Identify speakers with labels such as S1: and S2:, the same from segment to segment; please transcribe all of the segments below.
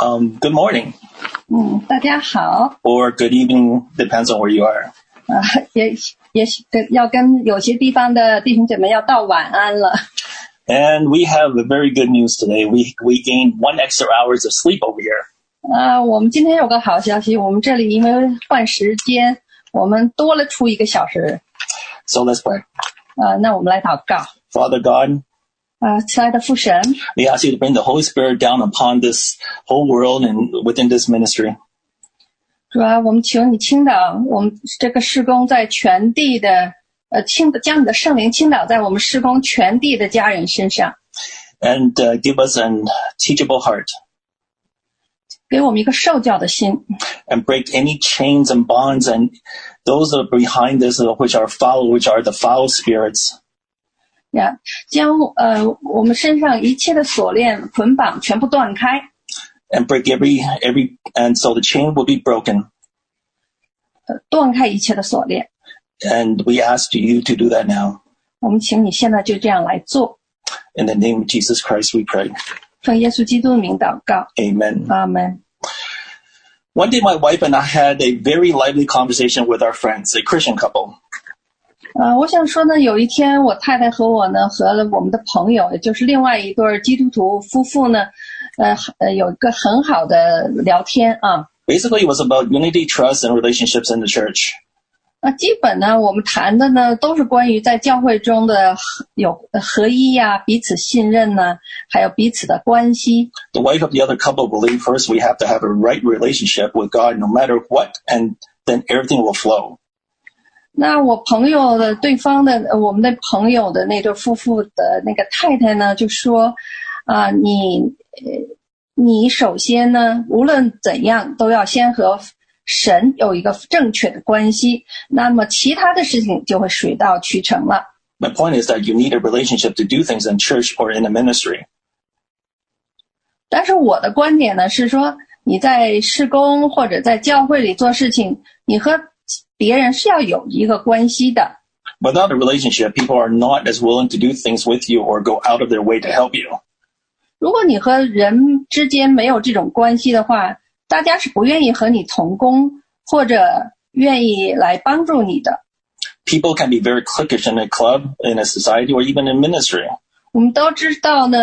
S1: Um, good morning
S2: 嗯，大家好，
S1: or good evening, depends on where you are.
S2: 啊、也也许跟要跟有些地方的弟兄姐妹要道晚安了。
S1: And we have a very good news today. We we gained one extra hours of sleep over here.
S2: 啊、我们今天有个好消息，我们这里因为换时间，我们多了出一个小时。
S1: So let's pray.
S2: 啊、那我们来祷告。
S1: Father God,
S2: 啊、亲爱的父神， Uh,
S1: we ask you to bring the Holy Spirit down upon this whole world and within this ministry.
S2: 主啊，我们求你倾倒我们这个事工在全地的，呃，倾将你的圣灵倾倒在我们事工全地的家人身上。
S1: And、uh, give us an teachable heart. And break any chains and bonds and those that are behind this, uh, which are foul, which are the foul spirits.
S2: 呀，将呃我们身上一切的锁链捆绑全部断开，
S1: and break every every and so the chain will be broken
S2: 呃，断开一切的锁链。
S1: and we ask you to do that now
S2: 我们请你现在就这样来做，
S1: in the name of jesus christ we pray
S2: 奉耶稣基督的名祷告，
S1: amen
S2: 阿门。
S1: one day my wife and i had a very lively conversation with our friends a christian couple
S2: 呃，我想说呢，有一天我太太和我呢，和了我们的朋友，也就是另外一对儿基督徒夫妇呢，呃呃，有一个很好的聊天啊。
S1: basically it was about unity trust and relationships in the church
S2: 那基本呢，我们谈的呢，都是关于在教会中的合有合一呀、彼此信任呢，还有彼此的关系。
S1: the wife of the other couple believed first we have to have a right relationship with god no matter what and then everything will flow
S2: 那我朋友的对方的呃我们的朋友的那对夫妇的那个太太呢，就说啊、你呃，你首先呢，无论怎样都要先和神有一个正确的关系，那么其他的事情就会水到渠成了。
S1: my point is that you need a relationship to do things in church or in a ministry
S2: 但是我的观点呢是说，你在施工或者在教会里做事情，你和别人是要有一个关系的。
S1: Without a relationship, people are not as willing to do things with you or go out of their way to help you.
S2: 如果你和人之间没有这种关系的话，大家是不愿意和你同工，或者愿意来帮助你的。
S1: People can be very cliquish in a club, in a society, or even in ministry.
S2: 我们都知道呢，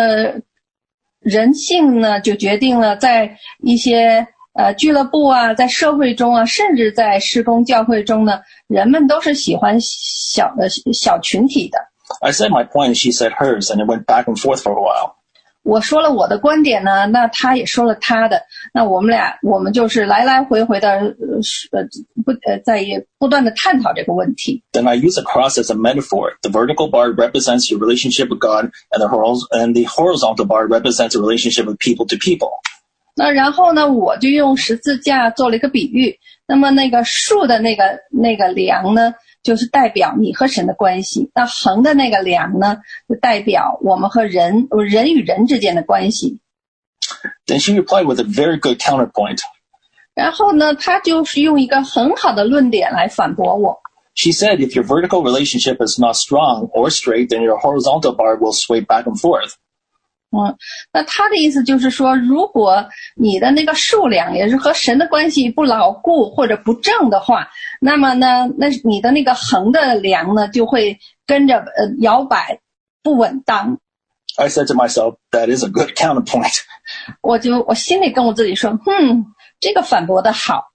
S2: 人性呢就决定了在一些 呃俱乐部啊，在社会中啊，甚至在事工教会中呢，人们都是喜欢小的小群体的。
S1: I said my point, she said hers, and it went back and forth for a while.
S2: 我说了我的观点呢，那他也说了他的，那我们俩我们就是来来回回的呃不呃在不断的探讨这个问题。
S1: Then I use a cross as a metaphor. The vertical bar represents your relationship with God, and the horizontal and bar represents a relationship with people to people.
S2: 那然后呢，我就用十字架做了一个比喻。那么那个竖的那个那个梁呢，就是代表你和神的关系；那横的那个梁呢，就代表我们和人人与人之间的关系。
S1: Then she replied with a very good counterpoint.
S2: 然后呢，他就是用一个很好的论点来反驳我。
S1: She said, if your vertical relationship is not strong or straight, then your horizontal bar will sway back and forth.
S2: 嗯，那他的意思就是说，如果你的那个数量也是和神的关系不牢固或者不正的话，那么呢，那你的那个横的梁呢就会跟着呃摇摆，不稳当。
S1: I said to myself, that is a good counterpoint.
S2: 我就我心里跟我自己说，嗯，这个反驳的好。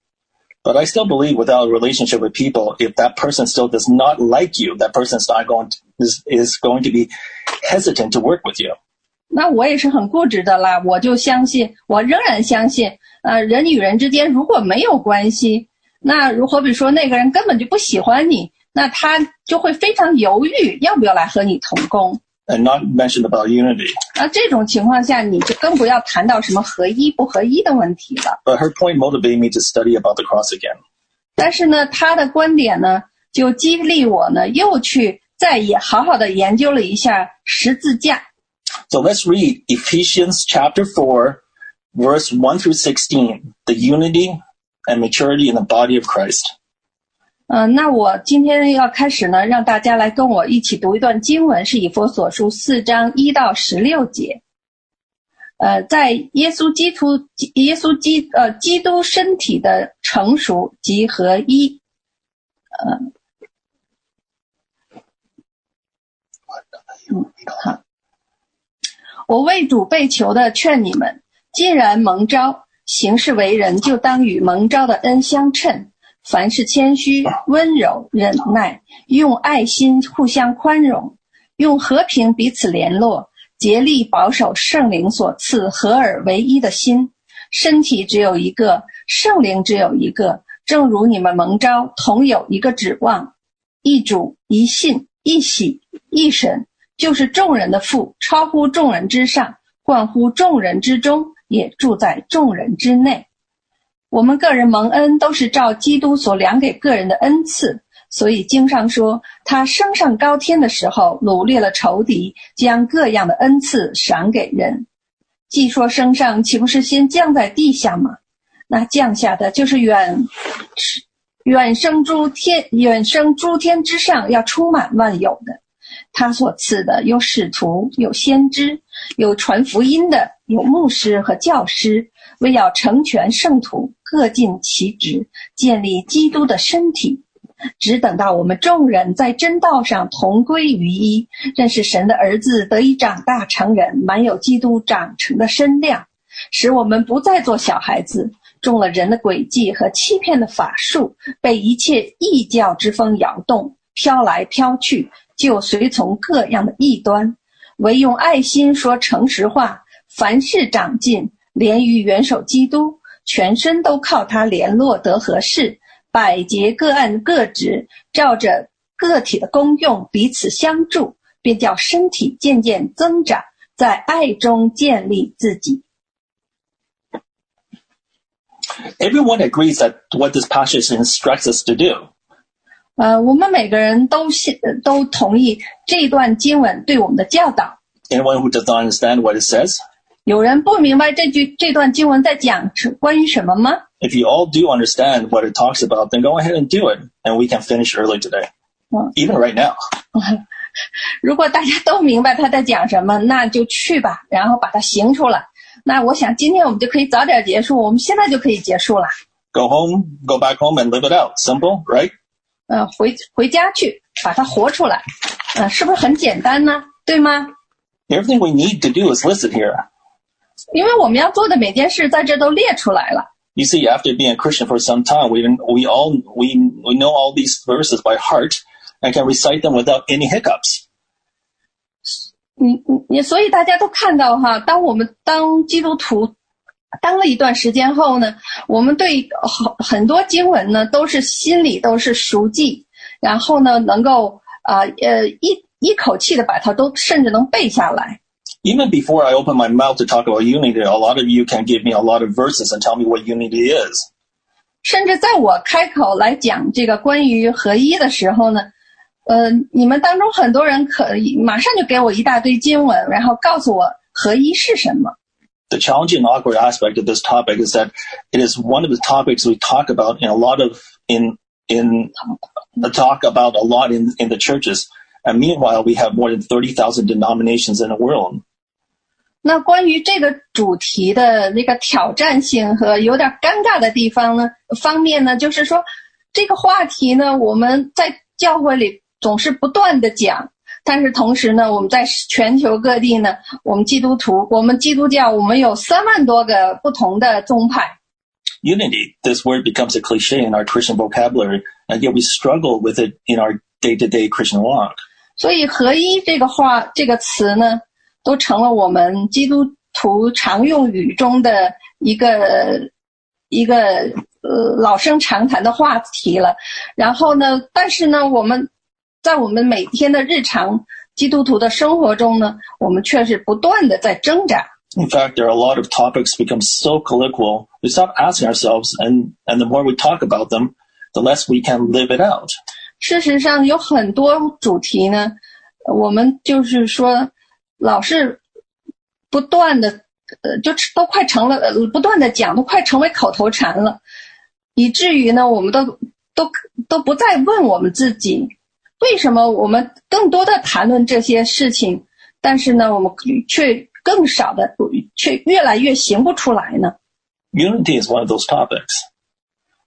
S1: But I still believe without a relationship with people, if that person still does not like you, that person is not going to, is, is going to be hesitant to work with you.
S2: 那我也是很固执的啦，我就相信，我仍然相信，呃，人与人之间如果没有关系，那如好比说那个人根本就不喜欢你，那他就会非常犹豫要不要来和你同工。
S1: And not mentioned about unity.
S2: 那这种情况下，你就更不要谈到什么合一不合一的问题了。
S1: But her point motivated me to study about the cross again.
S2: 但是呢，他的观点呢，就激励我呢，又去再也好好的研究了一下十字架。
S1: So let's read Ephesians chapter 4, verse 1 through 16, the unity and maturity in the body of Christ.
S2: 呃，那我今天要开始呢，让大家来跟我一起读一段经文，是以弗所书四章一到十六节。呃，在耶稣基督、耶稣基呃基督身体的成熟及合一，呃，嗯，好。我为主被囚的劝你们，既然蒙召，行事为人就当与蒙召的恩相称。凡事谦虚、温柔、忍耐，用爱心互相宽容，用和平彼此联络，竭力保守圣灵所赐合而为一的心。身体只有一个，圣灵只有一个。正如你们蒙召，同有一个指望，一主、一信、一喜、一神，就是众人的父，超乎众人之上，冠乎众人之中，也住在众人之内。我们个人蒙恩都是照基督所量给个人的恩赐，所以经上说，他升上高天的时候，掳掠了仇敌，将各样的恩赐赏给人。既说升上，岂不是先降在地下吗？那降下的就是远，远升诸天，远升诸天之上，要充满万有的。他所赐的有使徒，有先知，有传福音的，有牧师和教师，为要成全圣徒。各尽其职，建立基督的身体，只等到我们众人在真道上同归于一，认识神的儿子，得以长大成人，满有基督长成的身量，使我们不再做小孩子，中了人的诡计和欺骗的法术，被一切异教之风摇动，飘来飘去，就随从各样的异端，唯用爱心说诚实话，凡事长进，连于元首基督。全身都靠他联络得合适，百节各按各职，照着个体的功用彼此相助，便叫身体渐渐增长，在爱中建立自己。
S1: Everyone agrees that what this passage instructs us to do.
S2: 呃，我们每个人都信都同意这段经文对我们的教导。
S1: Anyone who does not understand what it says?
S2: 有人不明白这句这段经文在讲关于什么吗？
S1: If you all do understand what it talks about, then go ahead and do it, and we can finish early today, even right now.
S2: 如果大家都明白他在讲什么，那就去吧，然后把它行出来。那我想今天我们就可以早点结束，我们现在就可以结束了。
S1: Go home, go back home, and live it out. Simple, right?
S2: 嗯，回回家去把它活出来，嗯，是不是很简单呢？对吗？
S1: Everything we need to do is listed here.
S2: 因为我们要做的每件事在这都列出来了。
S1: You see, after being a Christian for some time, we we all we we know all these verses by heart and can recite them without any hiccups.
S2: 你你你，所以大家都看到哈，当我们当基督徒 当了一段时间后呢，我们对很很多经文呢都是心里都是熟记，然后呢能够啊呃一一口气的把它都甚至能背下来。
S1: even before I open my mouth to talk about unity, a lot of you can give me a lot of verses and tell me what unity is.
S2: 甚至在我开口来讲这个关于合一的时候呢，呃，你们当中很多人可以马上就给我一大堆经文，然后告诉我合一是什么。
S1: The challenging and awkward aspect of this topic is that it is one of the topics we talk about in a lot of in in talk about a lot in in the churches. And meanwhile, we have more than 30,000 denominations in the world.
S2: 那关于这个主题的那个挑战性和有点尴尬的地方呢，方面呢，就是说这个话题呢，我们在教会里总是不断的讲， 但是同时呢，我们在全球各地呢，我们基督徒，我们基督教，我们有三万多个不同的宗派。
S1: Unity, this word becomes a cliche in our Christian vocabulary, and yet we struggle with it in our day-to-day Christian walk.
S2: 所以合一这个话，这个词呢。都成了我们基督徒常用语中的一个一个呃老生常谈的话题了。然后呢，但是呢，我们在我们每天的日常基督徒的生活中呢，我们却是不断的在挣扎。
S1: In fact, there are a lot of topics become so colloquial. We stop asking ourselves, and and the more we talk about them, the less we can live it out.
S2: 事实上，有很多主题呢，我们就是说。老是不断的，呃，就都快成了，呃，不断的讲，都快成为口头禅了，以至于呢，我们都都都不再问我们自己，为什么我们更多的谈论这些事情，但是呢，我们却 更少的却越来越行不出来呢？
S1: Unity is one of those topics.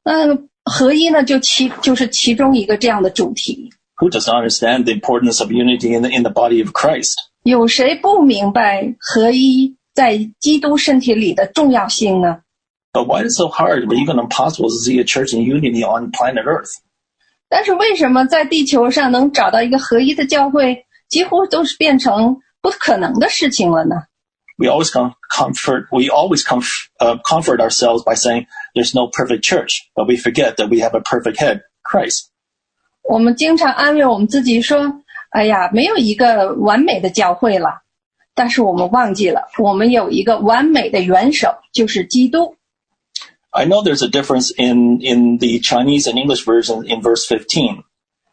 S2: 那合一呢，就其就是其中一个这样的主题。
S1: Who does not understand the importance of unity in the, in the body of Christ?
S2: 有谁不明白合一在基督身体里的重要性呢？
S1: But why is it so hard or even impossible to see a church in unity on planet Earth?
S2: 但是为什么在地球上能找到一个合一的教会，几乎都是变成不可能的事情了呢
S1: ？We always com- comfort, we always comf- uh, comfort ourselves by saying there's no perfect church, but we forget that we have a perfect head, Christ.
S2: 我们经常安慰我们自己说：“哎呀，没有一个完美的教会了。”但是我们忘记了，我们有一个完美的元首，就是基督。
S1: I know there's a difference in, in the Chinese and English version in verse 15.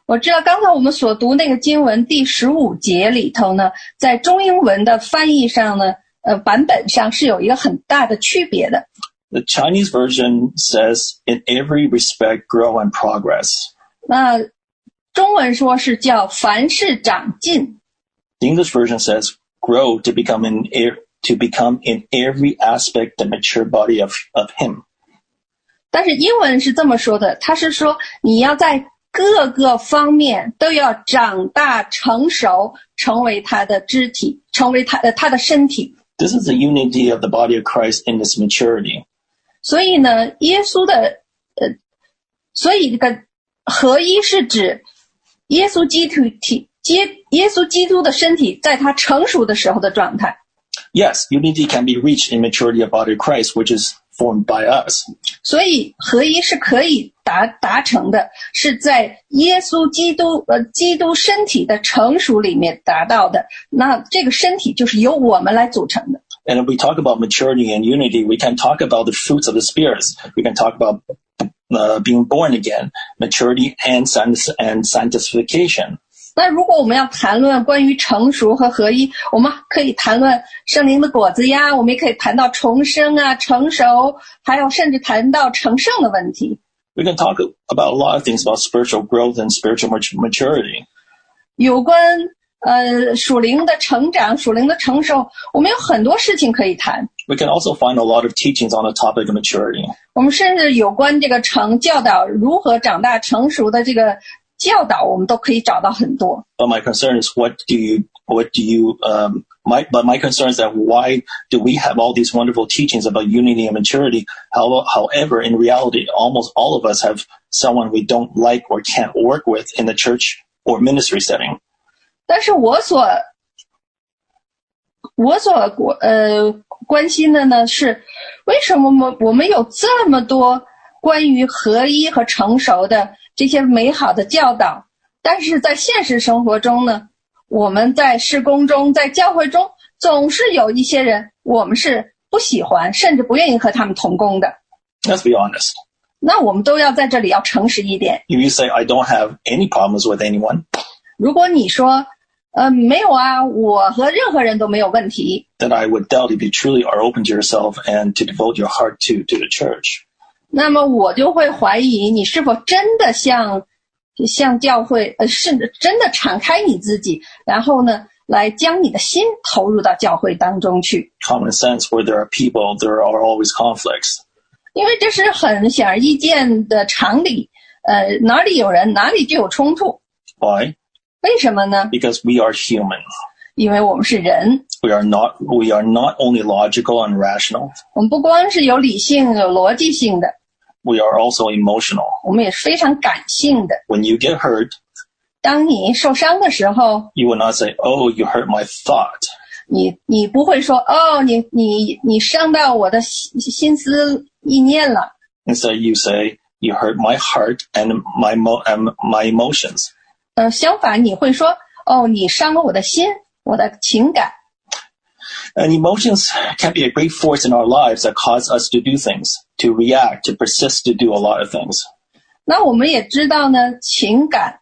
S2: 我知道刚才我们所读那个经文第十五节里头呢，在中英文的翻译上呢，呃，版本上是有一个很大的区别的。
S1: The Chinese version says, in every respect, grow and progress.
S2: 那中文说是叫凡事长进，
S1: The English version says, grow to become in, e- to become in every aspect the mature body of, of Him.
S2: 但是英文是这么说的，它是说你要在各个方面都要长大成熟，成为他的肢体，成为他的他的身体。
S1: This is the unity of the body of Christ in its maturity.
S2: 所以呢，耶稣的呃，所以这个合一是指耶稣基督体接耶稣基督的身体在他成熟的时候的状态。
S1: Yes, unity can be reached in maturity of body of Christ, which is formed by us.
S2: 所以合一是可以达达成的，是在耶稣基督呃基督身体的成熟里面达到的。那这个身体就是由我们来组成的。
S1: And if we talk about maturity and unity, we can talk about the fruits of the spirits. We can talk about uh, being born again, maturity and, sancti- and sanctification.
S2: 那如果我们要谈论关于成熟和合一，我们可以谈论圣灵的果子呀，我们也可以谈到重生啊、成熟，还有甚至谈到成圣的问题。
S1: We can talk about a lot of things about spiritual growth and spiritual mat- maturity.
S2: 有关呃属灵的成长、属灵的成熟，我们有很多事情可以谈。
S1: We can also find a lot of teachings on the topic of maturity.
S2: 我们甚至有关这个成教导如何长大成熟的这个 教导，我们都可以找到很多。
S1: But my concern is what do you, what do you, um, my, but my concern is that why do we have all these wonderful teachings about unity and maturity? How, however, in reality, almost all of us have someone we don't like or can't work with in the church or ministry setting.
S2: 但是我所我所呃关心的呢是，为什么我们我们有这么多关于合一和成熟的 这些美好的教导，但是在现实生活中呢，我们在施工中，在教会中，总是有一些人我们是不喜欢，甚至不愿意和他们同工的。
S1: Let's be honest.
S2: 那我们都要在这里要诚实一点。
S1: If you say, I don't have any problems with anyone,
S2: 如果你说，呃，没有啊，我和任何人都没有问题，
S1: then I would doubt if you truly are open to yourself and to devote your heart to, to the church.
S2: 那么我就会怀疑你是否真的向向教会，呃，甚至真的敞开你自己，然后呢，来将你的心投入到教会当中去
S1: ，Common sense, where there are people, there are always conflicts.
S2: 因为这是很显而易见的常理。呃，哪里有人，哪里就有冲突。
S1: Why?
S2: 为什么呢
S1: ？Because we are human.
S2: 因为我们是人
S1: ，We are not, we are not only logical and rational.
S2: 我们不光是有理性、有逻辑性的，
S1: We are also emotional.
S2: 我们也是非常感性的。
S1: When you get hurt,
S2: 当你受伤的时候，
S1: you will not say, Oh, you hurt my thought.
S2: 你你不会说哦，你你你伤到我的心心思意念了。
S1: Instead, you say, You hurt my heart and my, mo- and my emotions.
S2: 呃，相反，你会说哦，你伤了我的心，我的情感。
S1: And emotions can be a great force in our lives that cause us to do things, to react, to persist, to do a lot of things.
S2: 那我们也知道呢，情感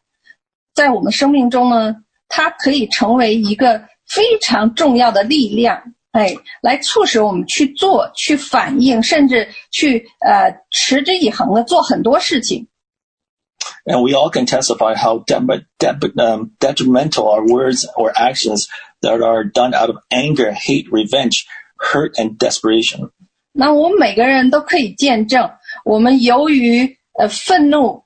S2: 在我们生命中呢，它可以成为一个非常重要的力量，哎，来促使我们去做、去反应，甚至去呃持之以恒的做很多事情。
S1: And we all can testify how de- de- um, detrimental our words or actions that are done out of anger, hate, revenge, hurt, and desperation.
S2: 那我们每个人都可以见证，我们由于呃愤怒、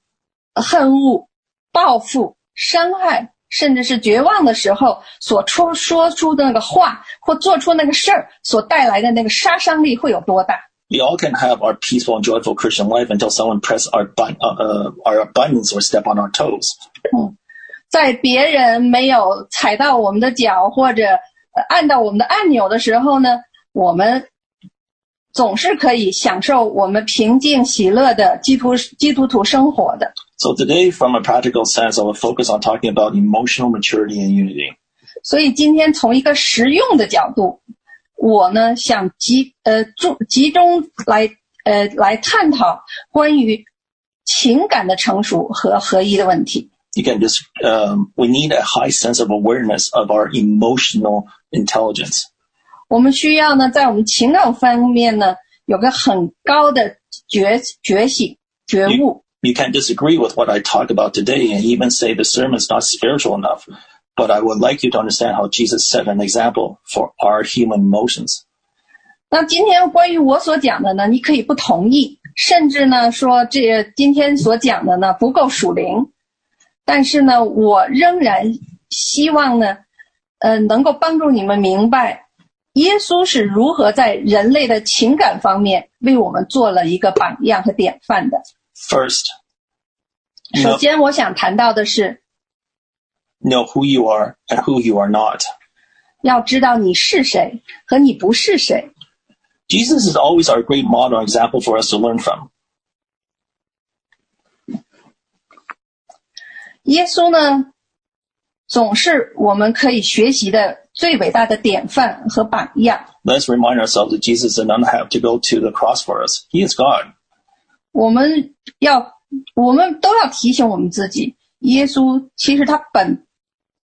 S2: 恨恶、报复、伤害，甚至是绝望的时候所出说出的那个话，或做出那个事儿所带来的那个杀伤力会有多大？
S1: We all can have our peaceful and joyful Christian life until someone press our, bun- uh, uh, our buttons or step on our toes.
S2: 在别人没有踩到我们的脚或者呃按到我们的按钮的时候呢，我们总是可以享受我们平静喜乐的基督基督徒生活的。
S1: So today, from a practical sense, I will focus on talking about emotional maturity and unity.
S2: 所以今天从一个实用的角度，我呢想集呃注集中来呃来探讨关于情感的成熟和合一的问题。
S1: Again, just um, we need a high sense of awareness of our emotional intelligence.
S2: 我们需要呢，在我们情感方面呢，有个很高的觉觉醒、觉悟。
S1: You can't disagree with what I talk about today and even say the sermon is not spiritual enough. But I would like you to understand how Jesus set an example for our human emotions.
S2: 那今天关于我所讲的呢，你可以不同意，甚至呢说这今天所讲的呢不够属灵， 但是呢，我仍然希望呢，呃，能够帮助你们明白，耶稣是如何在人类的情感方面为我们做了一个榜样和典范的。
S1: First,
S2: 首
S1: know,
S2: 先，我想谈到的是，
S1: know who you are and who you are not.
S2: 要知道你是谁和你不是谁。
S1: Jesus is always our great model and example for us to learn from.
S2: 耶稣呢，总是我们可以学习的最伟大的典范和榜样。
S1: Let's remind ourselves that Jesus did not have to go to the cross for us. He is God.
S2: 我们要，我们都要提醒我们自己，耶稣其实他本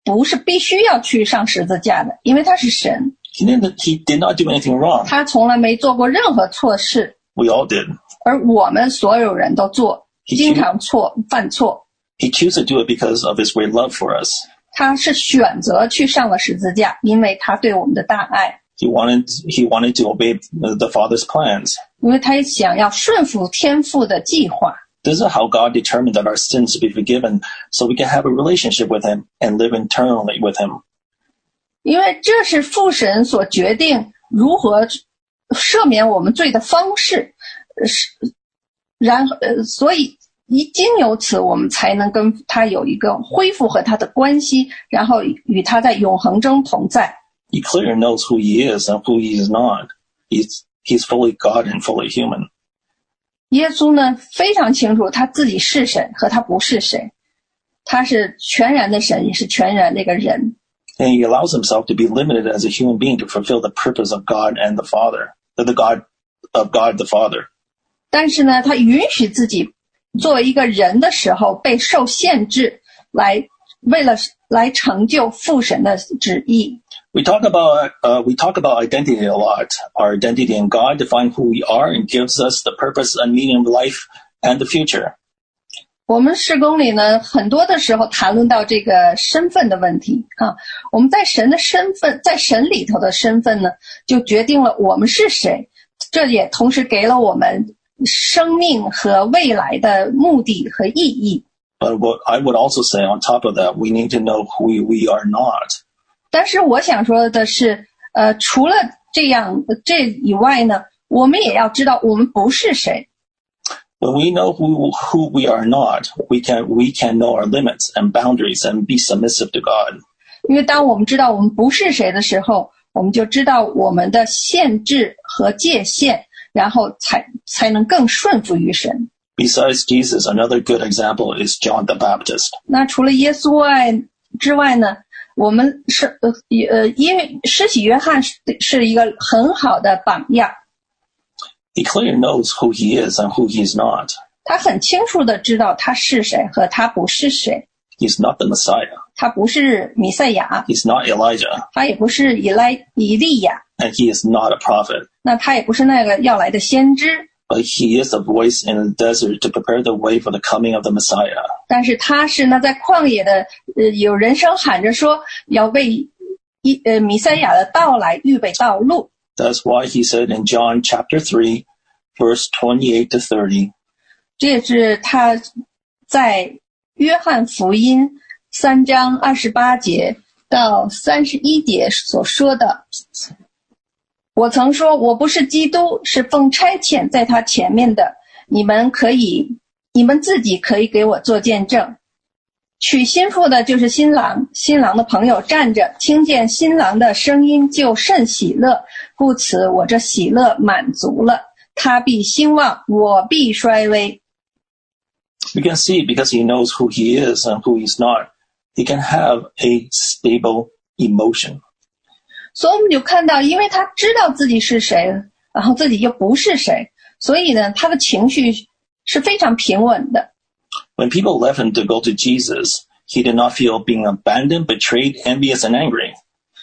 S2: 不是必须要去上十字架的，因为他是神，
S1: He didn't, he did not do anything wrong.
S2: 他从来没做过任何错事，
S1: We all did.
S2: 而我们所有人都做，经常错犯错。
S1: He chose to do it because of his great love for us.
S2: 他是选择去上了十字架，因为他对我们的大爱，
S1: He wanted, he wanted to obey the Father's plans.
S2: 因为他想要顺服天父的计划。
S1: This is how God determined that our sins to be forgiven so we can have a relationship with him and live eternally with him.
S2: 因为这是父神所决定如何赦免我们罪的方式，呃是，然后呃，所以 一经由此，我们才能跟他有一个恢复和他的关系，然后与他在永恒中同在。
S1: He clearly knows who he is and who he is not. He's, he's fully God and fully human.
S2: 耶稣呢非常清楚他自己是谁和他不是谁，他是全然的神，也是全然的一个人。
S1: And he allows himself to be limited as a human being to fulfill the purpose of God and the Father, the the God of God the Father.
S2: 但是呢，他允许自己 作为一个人的时候被受限制，来为了来成就父神的旨意。
S1: We talk about uh, we talk about identity a lot. Our identity in God defines who we are and gives us the purpose and meaning of life and the future.
S2: 我们施工里呢，很多的时候谈论到这个身份的问题啊。我们在神的身份，在神里头的身份呢，就决定了我们是谁。这也同时给了我们生命和未来的目的和意义。
S1: But what I would also say on top of that, we need to know who we are not.
S2: 但是我想说的是，呃，除了这样这以外呢，我们也要知道我们不是谁。
S1: When we know who, who we are not, we can, we can know our limits and boundaries and be submissive to God.
S2: 因为当我们知道我们不是谁的时候，我们就知道我们的限制和界限， 然后才才能更顺服于神。
S1: Besides Jesus, another good example is John the Baptist.
S2: 那除了耶稣外之外呢，我们是呃呃，因为施洗约翰是是一个很好的榜样
S1: ，He clearly knows who he is and who he is not.
S2: 他很清楚的知道他是谁和他不是谁
S1: ，He's not the Messiah.
S2: 他不是弥赛亚，
S1: He's not Elijah.
S2: 他也不是以来以利亚，
S1: And he is not a prophet.
S2: 那他也不是那个要来的先知，
S1: But he is a voice in the desert to prepare the way for the coming of the Messiah.
S2: 但是他是那在旷野的，呃，有人声喊着说要为 一呃弥赛亚的到来预备道路。
S1: That's why he said in John chapter 3, verse 28 to 30,
S2: 这也是他在约翰福音 三章二十八节到三十一节所说的。我曾说，我不是基督，是奉差遣在他前面的。你们可以，你们自己可以给我做见证。娶新妇的就是新郎，新郎的朋友站着，听见新郎的声音就甚喜乐，故此我这喜乐满足了。他必兴旺，我必衰微。
S1: we can see because he knows who he is and who he's not, he can have a stable emotion.
S2: 所以我们就看到，因为他知道自己是谁，然后自己又不是谁，所以呢，他的情绪是非常平稳的。
S1: When people left him to go to Jesus, he did not feel being abandoned, betrayed, envious, and angry.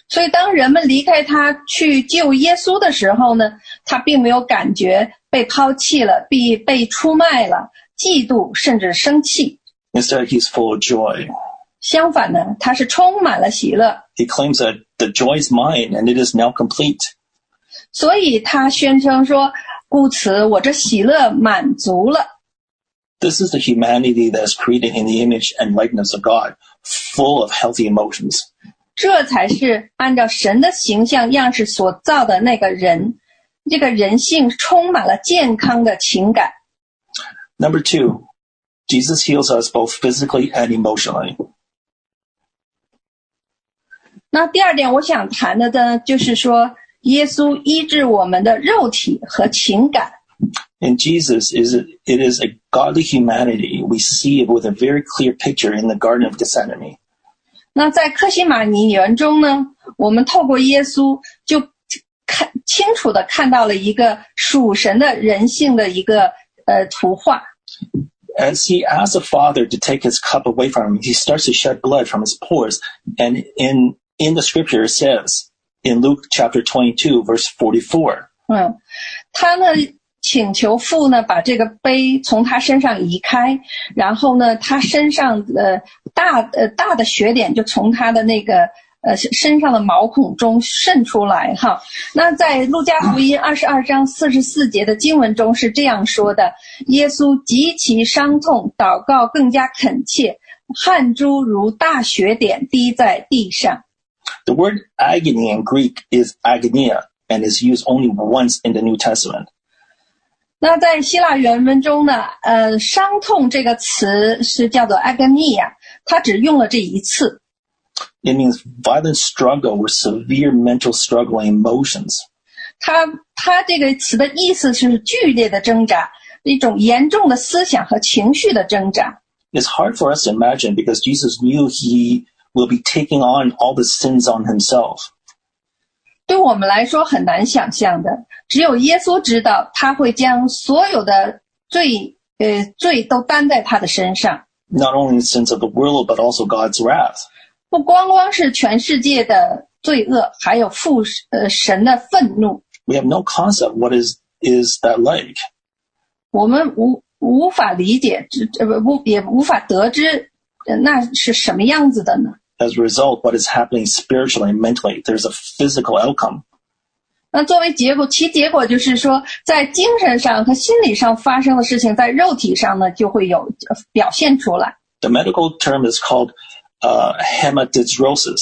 S2: 所以当人们离开他去救耶稣的时候呢，他并没有感觉被抛弃了、被被出卖了、嫉妒甚至生气。
S1: Instead, he's full of joy.
S2: 相反呢，他是充满了喜乐，
S1: He claims that the joy is mine and it is now complete.
S2: 所以他宣称说：“故此，我这喜乐满足了。”
S1: This is the humanity that is created in the image and likeness of God, full of healthy emotions.
S2: 这才是按照神的形象样式所造的那个人，这个人性充满了健康的情感。
S1: Number two, Jesus heals us both physically and emotionally.
S2: 那第二点，我想谈的呢，就是说耶稣医治我们的肉体和情感。
S1: And Jesus is it is a godly humanity. We see it with a very clear picture in the Garden of Gethsemane.
S2: 那在客西马尼园中呢，我们透过耶稣就看清楚的看到了一个属神的人性的一个呃图画。
S1: as he asks the father to take his cup away from him, he starts to shed blood from his pores. And in in the scripture says in Luke chapter 22 verse 44,
S2: 嗯，他呢请求父呢把这个杯从他身上移开，然后呢他身上的大呃大的血点就从他的那个呃身上的毛孔中渗出来哈。那在路加福音二十二章四十四节的经文中是这样说的：耶稣极其伤痛，祷告更加恳切，汗珠如大血点滴在地上。
S1: The word agony in Greek is agonia and is used only once in the New Testament.
S2: 那在希腊原文中呢，呃，伤痛这个词是叫做 agonia，它只用了这一次。
S1: It means violent struggle or severe mental struggle and emotions.
S2: 它它这个词的意思是剧烈的挣扎，一种严重的思想和情绪的挣扎。
S1: It's hard for us to imagine because Jesus knew he will be taking on all the sins on himself.
S2: 对我们来说很难想象的，只有耶稣知道，他会将所有的罪呃罪都担在他的身上，
S1: Not only the sins of the world, but also God's wrath.
S2: 不光光是全世界的罪恶，还有父呃神的愤怒。
S1: We have no concept what is, is that like.
S2: 我们无无法理解，知呃不也无法得知，呃那是什么样子的呢？
S1: As a result, what is happening spiritually and mentally, there's a physical outcome.
S2: 那作为结果，其结果就是说，在精神上和心理上发生的事情，在肉体上呢就会有呃表现出来。
S1: The medical term is called uh, hematidrosis.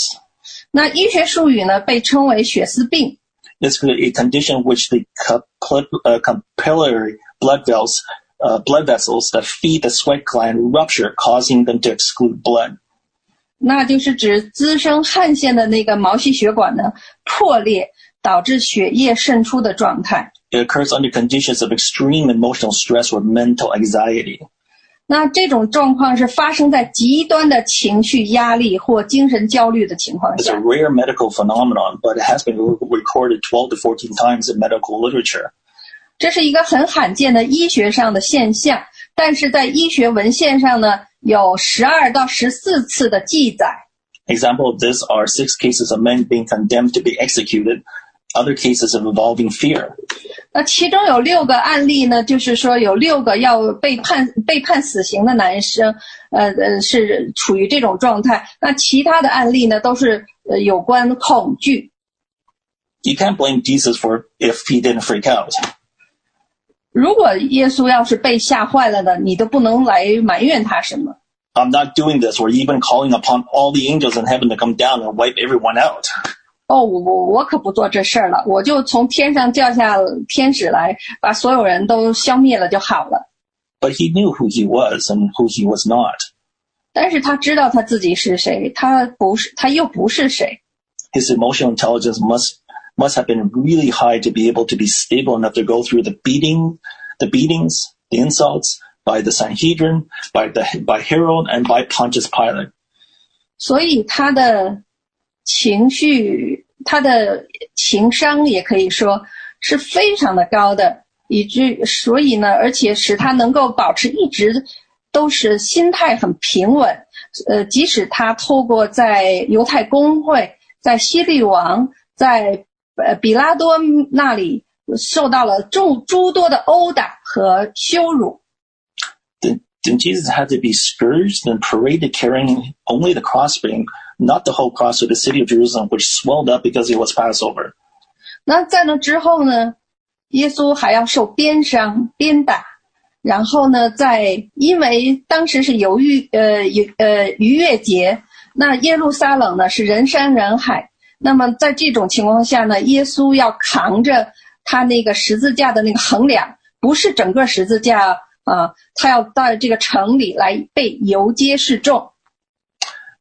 S2: 那医学术语呢被称为血丝病，
S1: It's a condition which the cap- uh, capillary blood vessels, uh, blood vessels that feed the sweat gland rupture, causing them to exclude blood.
S2: 那就是指滋生汗腺的那个毛细血管呢破裂，导致血液渗出的状态。
S1: It occurs under conditions of extreme emotional stress or mental anxiety.
S2: 那这种状况是发生在极端的情绪压力或精神焦虑的情况下
S1: It's a。rare medical phenomenon, but it has been re- recorded 12 to 14 times in medical literature.
S2: 这是一个很罕见的医学上的现象，但是在医学文献上呢，有十二到十四次的记载。
S1: Example of this are six cases of men being condemned to be executed, other cases of involving fear.
S2: 那其中有六个案例呢，就是说有六个要被判被判死刑的男生，呃呃是处于这种状态。那其他的案例呢，都是 呃有关恐惧。
S1: You can't blame Jesus for if he didn't freak out.
S2: 如果耶稣要是被吓坏了的，你都不能来埋怨他什么。
S1: I'm not doing this or even calling upon all the angels in heaven to come down and wipe everyone out.
S2: 哦，我我我可不做这事儿了，我就从天上掉下天使来，把所有人都消灭了就好了。
S1: But he knew who he was and who he was not.
S2: 但是他知道他自己是谁，他不是，他又不是谁。
S1: His emotional intelligence must must have been really high to be able to be stable enough to go through the beating, the beatings, the insults by the Sanhedrin, by the by Herod, and by Pontius Pilate.
S2: 所以他的情绪，他的情商也可以说是非常的高的，以至所以呢，而且使他能够保持一直都是心态很平稳。呃，即使他透过在犹太公会、在希律王、在 呃比拉多那里受到了众诸多的殴打和羞辱
S1: ，Then, then Jesus had to be scourged and paraded carrying only the crossbeam, not the whole cross of the city of Jerusalem, which swelled up because it was Passover.
S2: 那在那之后呢，耶稣还要受鞭伤、鞭打，然后呢，在因为当时是犹豫呃逾呃逾越节，那耶路撒冷呢是人山人海，那么在这种情况下呢，耶稣要扛着他那个十字架的那个横梁，不是整个十字架啊、他要到这个城里来被游街示众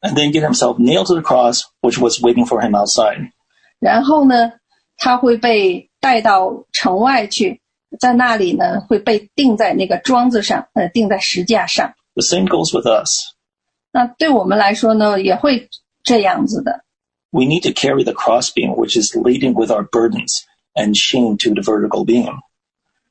S1: ，And then get himself nailed to the cross, which was waiting for him outside.
S2: 然后呢，他会被带到城外去，在那里呢会被钉在那个桩子上，呃，钉在石架上。
S1: The same goes with us.
S2: 那对我们来说呢，也会这样子的。
S1: We need to carry the crossbeam, which is laden with our burdens and chained to the vertical beam.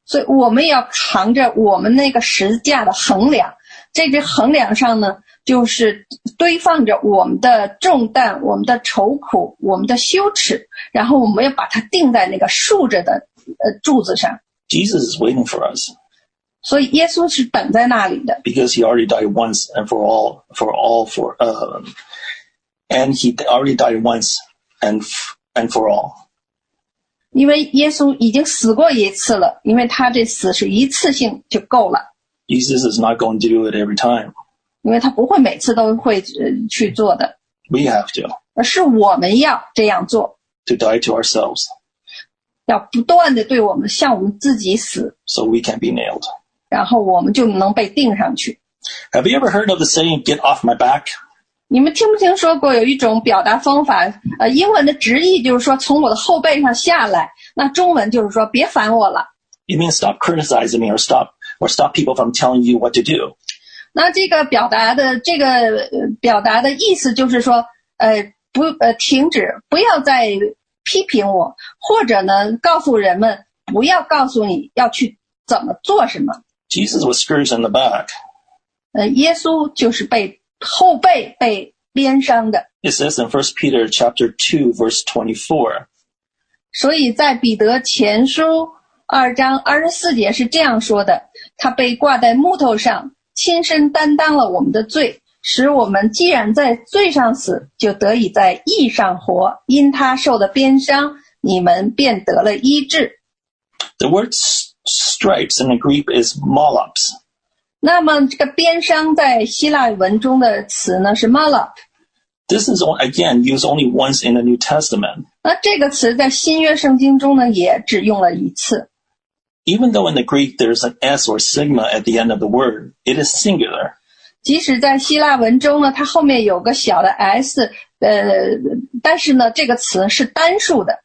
S2: 所以我们也要扛着我们那个十字架的横梁，这只横梁上呢，就是堆放着我们的重担、我们的愁苦、我们的羞耻，然后我们要把它钉在那个竖着的呃柱子上。
S1: Jesus is waiting for us
S2: 所以耶稣是等在那里的，
S1: because he already died once and for all, for all, for, um, and he already died once and, f- and for all.
S2: 因为耶稣已经死过一次了，因为他这死是一次性就够了，
S1: Jesus is not going to do it every time.
S2: 因为他不会每次都会呃去做的，
S1: We have to,
S2: 而是我们要这样做，
S1: to die to ourselves
S2: 要不断的对我们向我们自己死，
S1: so we can be nailed.
S2: 然后我们就能被钉上去。
S1: Have you ever heard of the saying, get off my back?
S2: 你们听没听说过有一种表达方法？呃，英文的直译就是说从我的后背上下来，那中文就是说别烦我了。
S1: It means stop criticizing me or stop, or stop people from telling you what to do.
S2: 那这个表达的这个呃表达的意思就是说，呃，不呃停止，不要再批评我，或者呢告诉人们不要告诉你要去怎么做什么。
S1: Jesus was scourged in the back.
S2: 呃，耶稣就是被后背被鞭伤的，
S1: It says in 1 Peter chapter 2 verse 24,
S2: 所以在彼得前书二章二十四节是这样说的：他被挂在木头上，亲身担当了我们的罪，使我们既然在罪上死，就得以在义上活。因他受的鞭伤，你们便得了医治。
S1: the word s- stripes in the Greek is molops.
S2: 那么这个鞭伤在希腊文中的词呢是 malop，
S1: This is o- again used only once in the New Testament.
S2: 那这个词在新约圣经中呢也只用了一次。
S1: Even though in the Greek there's an s or sigma at the end of the word, it is singular.
S2: 即使在希腊文中呢，它后面有个小的 s，呃，但是呢，这个词是单数的。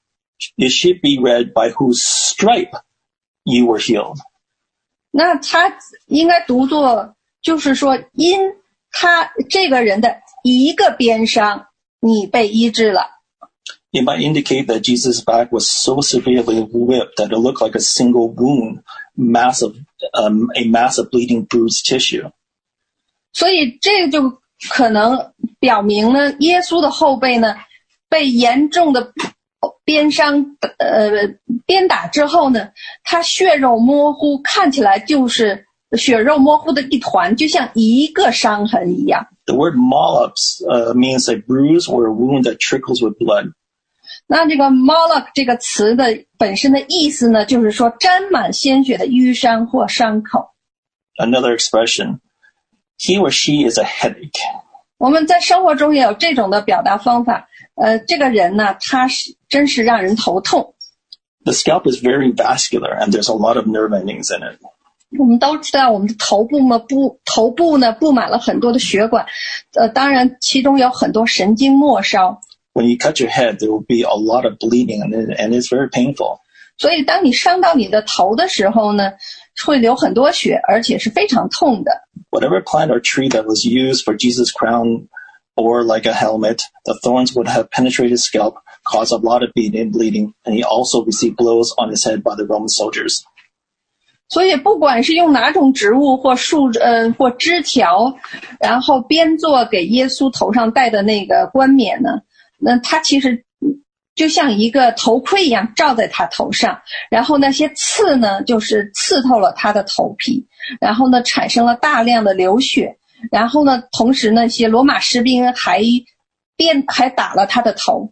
S1: It should be read by whose stripe you were healed.
S2: 那他应该读作，就是说，因他这个人的一个鞭伤，你被医治了。
S1: It might indicate that Jesus' back was so severely whipped that it looked like a single wound, massive, um, a massive bleeding bruised tissue.
S2: 所以这个就可能表明呢，耶稣的后背呢被严重的鞭伤呃鞭打之后呢，他血肉模糊，看起来就是血肉模糊的一团，就像一个伤痕一样。
S1: The word molops uh, means a bruise or a wound that trickles with blood.
S2: 那这个 “mollusk” 这个词的本身的意思呢，就是说沾满鲜血的淤伤或伤口。
S1: Another expression, he or she is a headache.
S2: 我们在生活中也有这种的表达方法。呃，这个人呢，他是真是让人头痛。
S1: The scalp is very vascular and there's a lot of nerve endings in it.
S2: 我们都知道，我们的头部嘛，布头部呢布满了很多的血管，呃，当然其中有很多神经末梢。
S1: When you cut your head, there will be a lot of bleeding and, it, and it's very painful.
S2: 所以，当你伤到你的头的时候呢，会流很多血，而且是非常痛的。
S1: Whatever plant or tree that was used for Jesus' crown or like a helmet, the thorns would have penetrated his scalp, caused a lot of bleeding, bleeding, and he also received blows on his head by the Roman soldiers.
S2: 所以，不管是用哪种植物或树呃或枝条，然后编做给耶稣头上戴的那个冠冕呢，那它其实就像一个头盔一样罩在他头上，然后那些刺呢，就是刺透了他的头皮，然后呢，产生了大量的流血，然后呢，同时那些罗马士兵还鞭还打了他的头。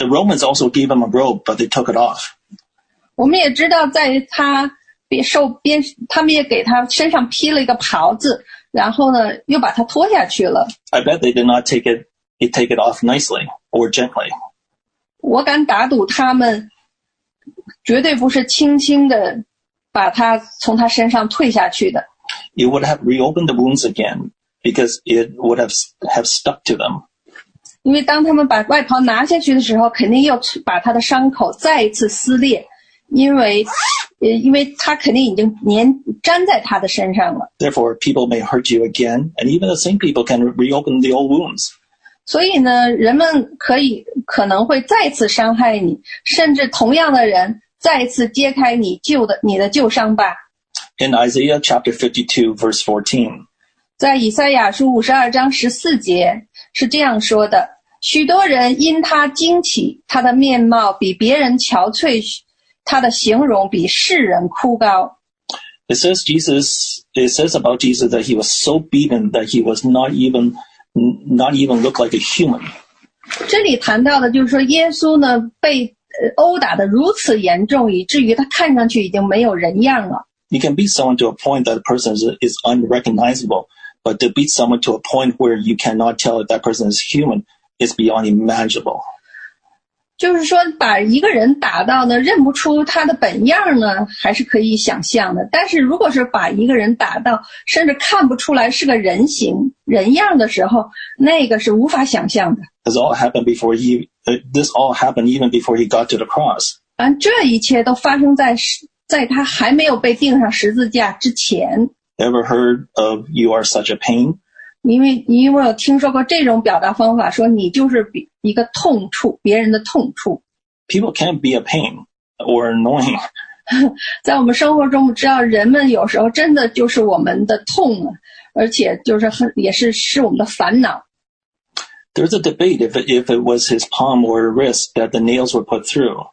S1: the Romans also gave him a robe, but they took it off.
S2: 我们也知道，在他别受鞭，他们也给他身上披了一个袍子，然后呢，又把他脱下去了。
S1: I bet they did not take it, take it off nicely or gently.
S2: 我敢打赌，他们绝对不是轻轻的把他从他身上退下去的。
S1: It would have reopened the wounds again because it would have, have stuck to them.
S2: 因为当他们把外袍拿下去的时候，肯定又把他的伤口再一次撕裂，因为，呃，因为他肯定已经粘粘在他的身上了。
S1: Therefore, people may hurt you again, and even the same people can reopen the old wounds.
S2: 所以呢，人们可以可能会再次伤害你，甚至同样的人再次揭开你旧的你的旧伤疤。
S1: In Isaiah chapter 52 verse 14,
S2: 在以赛亚书五十二章十四节 是这样说的：许多人因他惊奇，他的面貌比别人憔悴，他的形容比世人枯槁。
S1: it says Jesus, it says about Jesus that he was so beaten that he was not even, not even look like a human.
S2: 这里谈到的就是说，耶稣呢被呃殴打的如此严重，以至于他看上去已经没有人样了。
S1: You can beat someone to a point that a person is, is unrecognizable, but to beat someone to a point where you cannot tell if that person is human is beyond imaginable.
S2: 就是说，把一个人打到呢认不出他的本样呢，还是可以想象的。但是如果是把一个人打到甚至看不出来是个人形人样的时候，那个是无法想象的。
S1: This all happened before he, uh, this all happened even before he got to the cross.
S2: 而这一切都发生在十在他还没有被钉上十字架之前。
S1: Ever heard of you are such a pain?
S2: 因为你有没有听说过这种表达方法？说你就是比一个痛处，别人的痛处。
S1: People can't be a pain or annoying.
S2: 在我们生活中，我们知道人们有时候真的就是我们的痛啊，而且就是很也是是我们的烦恼。
S1: There's a debate if it, if it was his palm or wrist that the nails were put through.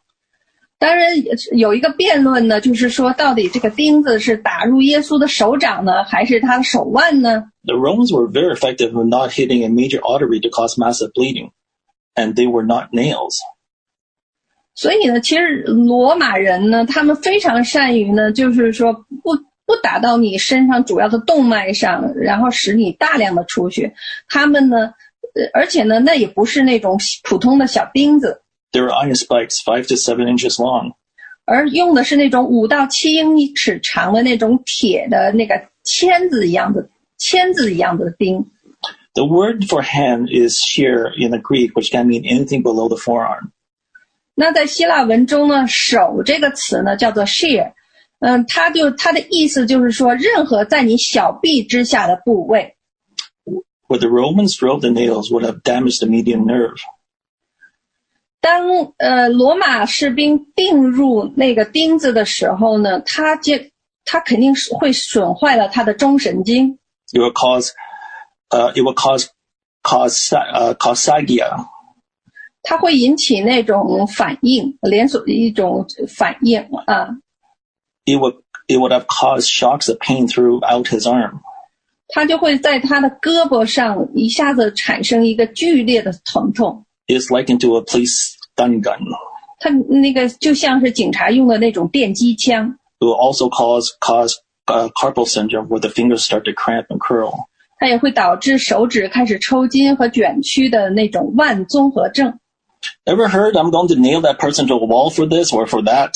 S2: 当然有一个辩论呢，就是说到底这个钉子是打入耶稣的手掌呢，还是他的手腕呢
S1: ？The Romans were very effective in not hitting a major artery to cause massive bleeding, and they were not nails.
S2: 所以呢，其实罗马人呢，他们非常善于呢，就是说不不打到你身上主要的动脉上，然后使你大量的出血。他们呢，呃，而且呢，那也不是那种普通的小钉子，
S1: They were iron spikes, five to seven inches long.
S2: 而用的是那种五到七英尺长的那种铁的那个签子一样的签子一样的钉。
S1: The word for hand is shear in the Greek, which can mean anything below the forearm.
S2: 那在希腊文中呢，手这个词呢叫做 shear， 嗯，他就他的意思就是说，任何在你小臂之下的部位，
S1: Where the Romans drove the nails would have damaged the median nerve.
S2: 当呃罗马士兵钉入那个钉子的时候呢，他接他肯定是会损坏了他的中神经，
S1: It would cause, uh, it would cause, cause, uh, causagia,
S2: 它会引起那种反应，连锁的一种反应啊。
S1: it would it would have caused shocks of pain throughout his arm.
S2: 它就会在他的胳膊上一下子产生一个剧烈的疼痛，
S1: It's likened to a police stun gun.
S2: 它那个就像是警察用的那种电击枪，
S1: It will also cause cause uh, carpal syndrome, where the fingers start to cramp and curl.
S2: 它也会导致手指开始抽筋和卷曲的那种腕综合症。
S1: Ever heard I'm going to nail that person to a wall for this or for that?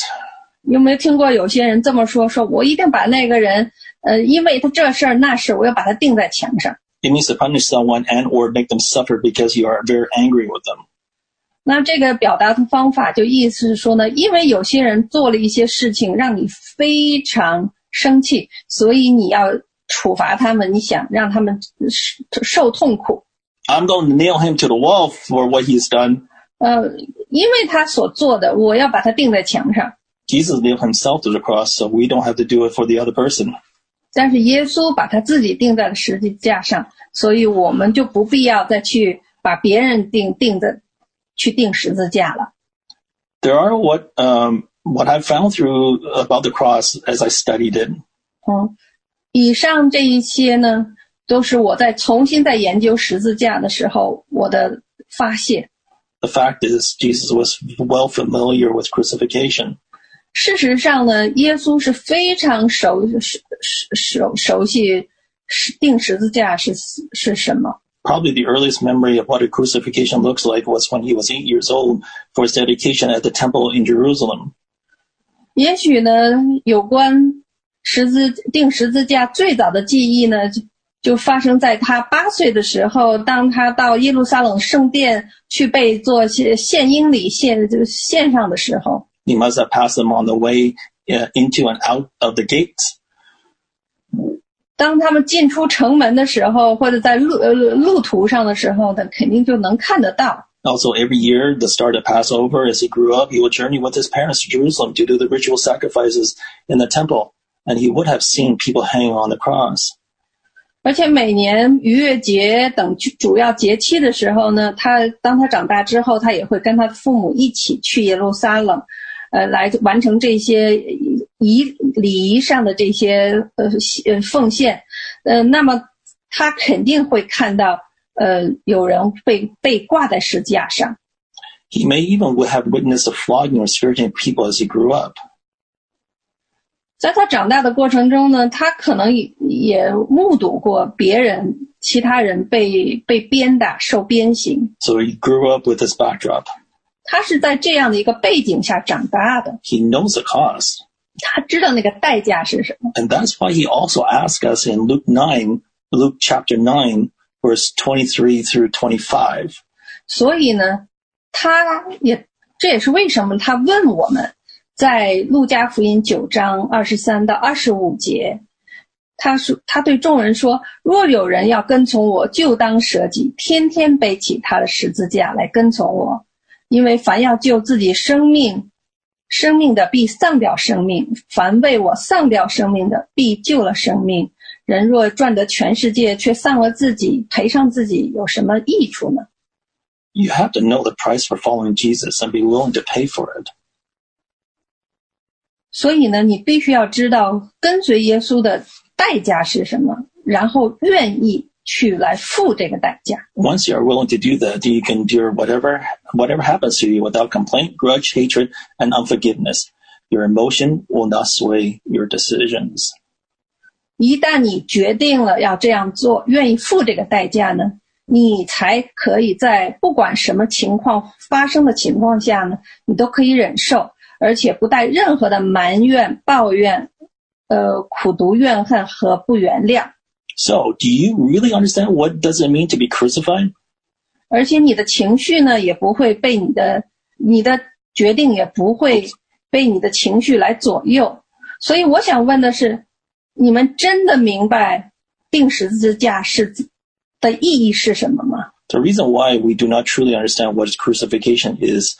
S2: 有没有听过有些人这么说？说我一定把那个人，呃，因为他这事儿那事，我要把他钉在墙上。
S1: It means to punish someone and or make them suffer because you are very angry with them.
S2: 那这个表达的方法就意思是说呢，因为有些人做了一些事情让你非常生气，所以你要处罚他们，你想让他们受受痛苦。
S1: I'm going to nail him to the wall for what he's done.
S2: 呃，因为他所做的，我要把他钉在墙上。
S1: Jesus nailed himself to the cross, so we don't have to do it for the other person.
S2: 但是耶稣把他自己钉在了十字架上，所以我们就不必要再去把别人钉钉的去钉十字架了。
S1: There are what um, what I've found through about the cross as I studied it.
S2: 嗯，以上这一些呢，都是我在重新在研究十字架的时候我的发现。
S1: The fact is, Jesus was well familiar with crucifixion.
S2: 事实上呢，耶稣是非常熟熟熟熟悉是钉十字架是是什么。
S1: Probably the earliest memory of what a crucifixion looks like was when he was eight years old for his dedication at the temple in Jerusalem.
S2: 也许呢，有关十字钉十字架最早的记忆呢，就就发生在他八岁的时候，当他到耶路撒冷圣殿去被做献献英礼献就献上的时候。
S1: He must have passed them on the way uh, into and out of the gates.
S2: 当他们进出城门的时候，或者在路呃路途上的时候呢，肯定就能看得到。
S1: Also, every year, the start of Passover, as he grew up, he would journey with his parents to Jerusalem to do the ritual sacrifices in the temple, and he would have seen people hanging on the cross.
S2: 而且每年逾越节等主要节期的时候呢，他当他长大之后，他也会跟他父母一起去耶路撒冷， 呃，来完成这些仪礼仪上的这些呃呃奉献，呃，那么他肯定会看到呃有人被被挂在十字架上。
S1: He may even would have witnessed the flogging or scourging of people as he grew up.
S2: 在他长大的过程中呢，他可能也也目睹过别人、其他人被被鞭打、受鞭刑。
S1: So he grew up with this backdrop.
S2: 他是在这样的一个背景下长大的
S1: ，He knows the cost.
S2: 他知道那个代价是什么。
S1: And that's why he also asked us in Luke nine, Luke chapter nine, verse twenty three through twenty five.
S2: 所以呢，他也这也是为什么他问我们，在路加福音九章二十三到二十五节，他说他对众人说：若有人要跟从我，就当舍己，天天背起他的十字架来跟从我。因为凡要救自己生命，生命的必丧掉生命；凡为我丧掉生命的，必救了生命。人若赚得全世界，却丧了自己，赔上自己，有什么益处呢
S1: ？You have to know the price for following Jesus and be willing to pay for it.
S2: 所以呢，你必须要知道跟随耶稣的代价是什么，然后愿意去来付这个代价。
S1: Once you are willing to do that, you can endure whatever whatever happens to you without complaint, grudge, hatred, and unforgiveness. Your emotion will not sway your decisions.
S2: 一旦你决定了要这样做，愿意付这个代价呢，你才可以在不管什么情况发生的情况下呢，你都可以忍受，而且不带任何的埋怨、抱怨、呃苦读、怨恨和不原谅。
S1: So, do you really understand what does it mean to be crucified?
S2: 而且你的情绪呢，也不会被你的你的决定也不会被你的情绪来左右。所以我想问的是，你们真的明白定十字架是的意义是什么吗
S1: ？The reason why we do not truly understand what crucifixion is,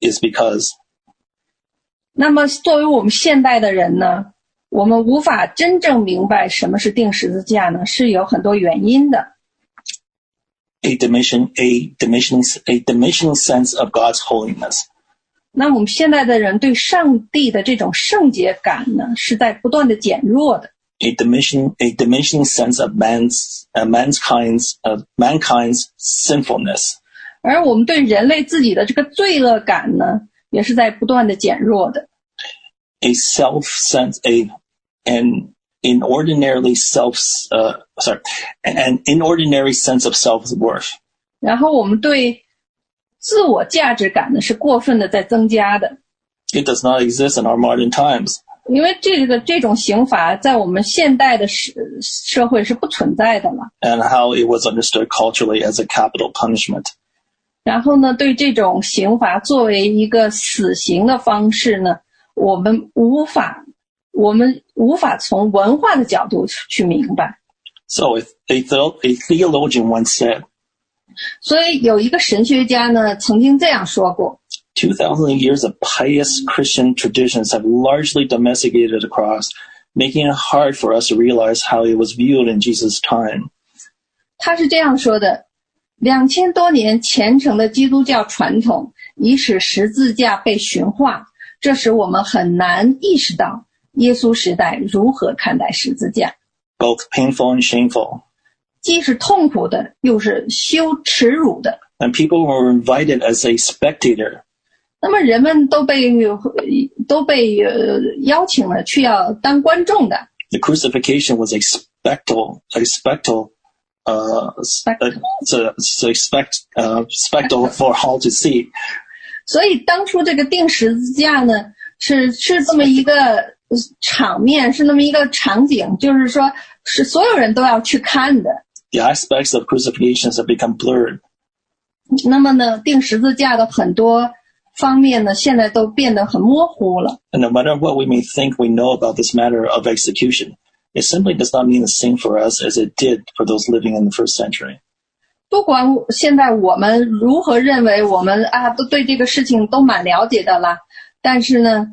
S1: is because
S2: 那么作为我们现代的人呢，我们无法真正明白什么是定十字架呢，是有很多原因的。
S1: a dimension, a dimensioning, a dimensional sense of God's holiness.
S2: 那我们现在的人对上帝的这种圣洁感呢，是在不断的减弱的。
S1: A dimension, a dimensioning sense of man's, uh, mankind's, of mankind's sinfulness.
S2: 而我们对人类自己的这个罪恶感呢，也是在不断的减弱的。
S1: A self sense, a, an inordinarily self, uh, sorry, an inordinary sense of self-worth.
S2: 然后我们对自我价值感呢，是过分的在增加的。
S1: It does not exist in our modern times.
S2: 因为这个这种刑罚在我们现代的社社会是不存在的了。
S1: and how it was understood culturally as a capital punishment.
S2: 然后呢，对这种刑罚作为一个死刑的方式呢，我们无法， 我们无法从文化的角度去明白。
S1: So a, a, theo- a theologian once said,
S2: 所以有一个神学家呢，曾经这样说过：
S1: 2,000 years of pious Christian traditions have largely domesticated the cross, making it hard for us to realize how it was viewed in Jesus' time.
S2: 他是这样说的：两千多年虔诚的基督教传统，已使十字架被驯化，这使我们很难意识到 耶稣时代如何看待十字架，
S1: both painful and shameful.
S2: 既是痛苦的，又是羞耻辱的。
S1: And people were invited as a spectator
S2: 那么人们都被都被呃邀请了去要当观众的，
S1: the crucifixion was a spectacle, a spectacle, uh, s- uh, it's a, it's a spect, uh, spectacle for all to see.
S2: 所以当初这个钉十字架呢，是是这么一个呃 场面，是那么一个场景，就是说是所有人都要去看的。
S1: The aspects of crucifixions have become blurred.
S2: 那么呢，钉十字架的很多方面呢，现在都变得很模糊了。
S1: And no matter what we may think we know about this matter of execution, it simply does not mean the same for us as it did for those living in the first century.
S2: 不管现在我们如何认为我们啊都对这个事情都蛮了解的啦，但是呢，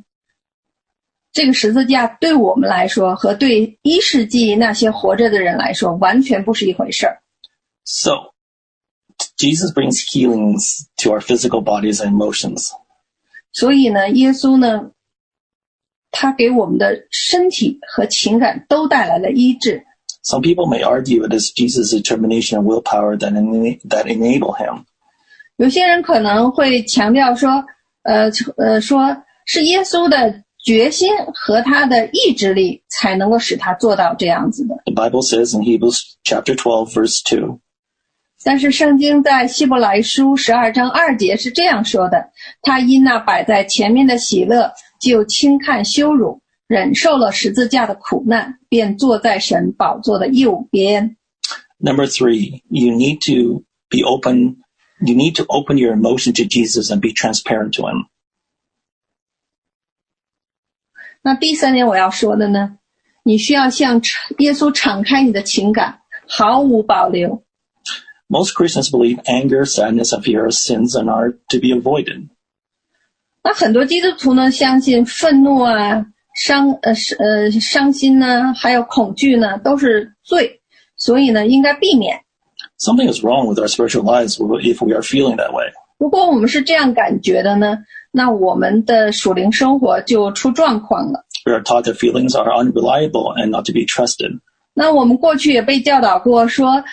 S2: 这个十字架对我们来说和对一世纪那些活着的人来说完全不是一回事儿。
S1: So, Jesus brings healings to our physical bodies and emotions.
S2: 所以呢，耶稣呢，他给我们的身体和情感都带来了医治。
S1: Some people may argue it is Jesus' determination and willpower that, ena- that enable him.
S2: 有些人可能会强调说，呃呃，说是耶稣的 决心和他的意志力才能够使他做到这样子的。
S1: The Bible says in Hebrews chapter twelve, verse two.
S2: 但是圣经在希伯来书十二章二节是这样说的：他因那摆在前面的喜乐，就轻看羞辱，忍受了十字架的苦难，便坐在神宝座的右边。
S1: Number three, you need to be open. You need to open your emotion to Jesus and be transparent to him.
S2: 那第三点我要说的呢，你需要向耶稣敞开你的情感，毫无保留。
S1: Most Christians believe anger, sadness, and fear are sins and are to be avoided.
S2: 那很多基督徒呢，相信愤怒啊、伤呃是呃伤心呢，还有恐惧呢，都是罪，所以呢，应该避免。
S1: Something is wrong with our spiritual lives if we are feeling that way.
S2: 如果我们是这样感觉的呢， 那我们的属灵生活就出状况了。
S1: We are taught that feelings are unreliable and not to be trusted.
S2: 那我们过去也被教导过说，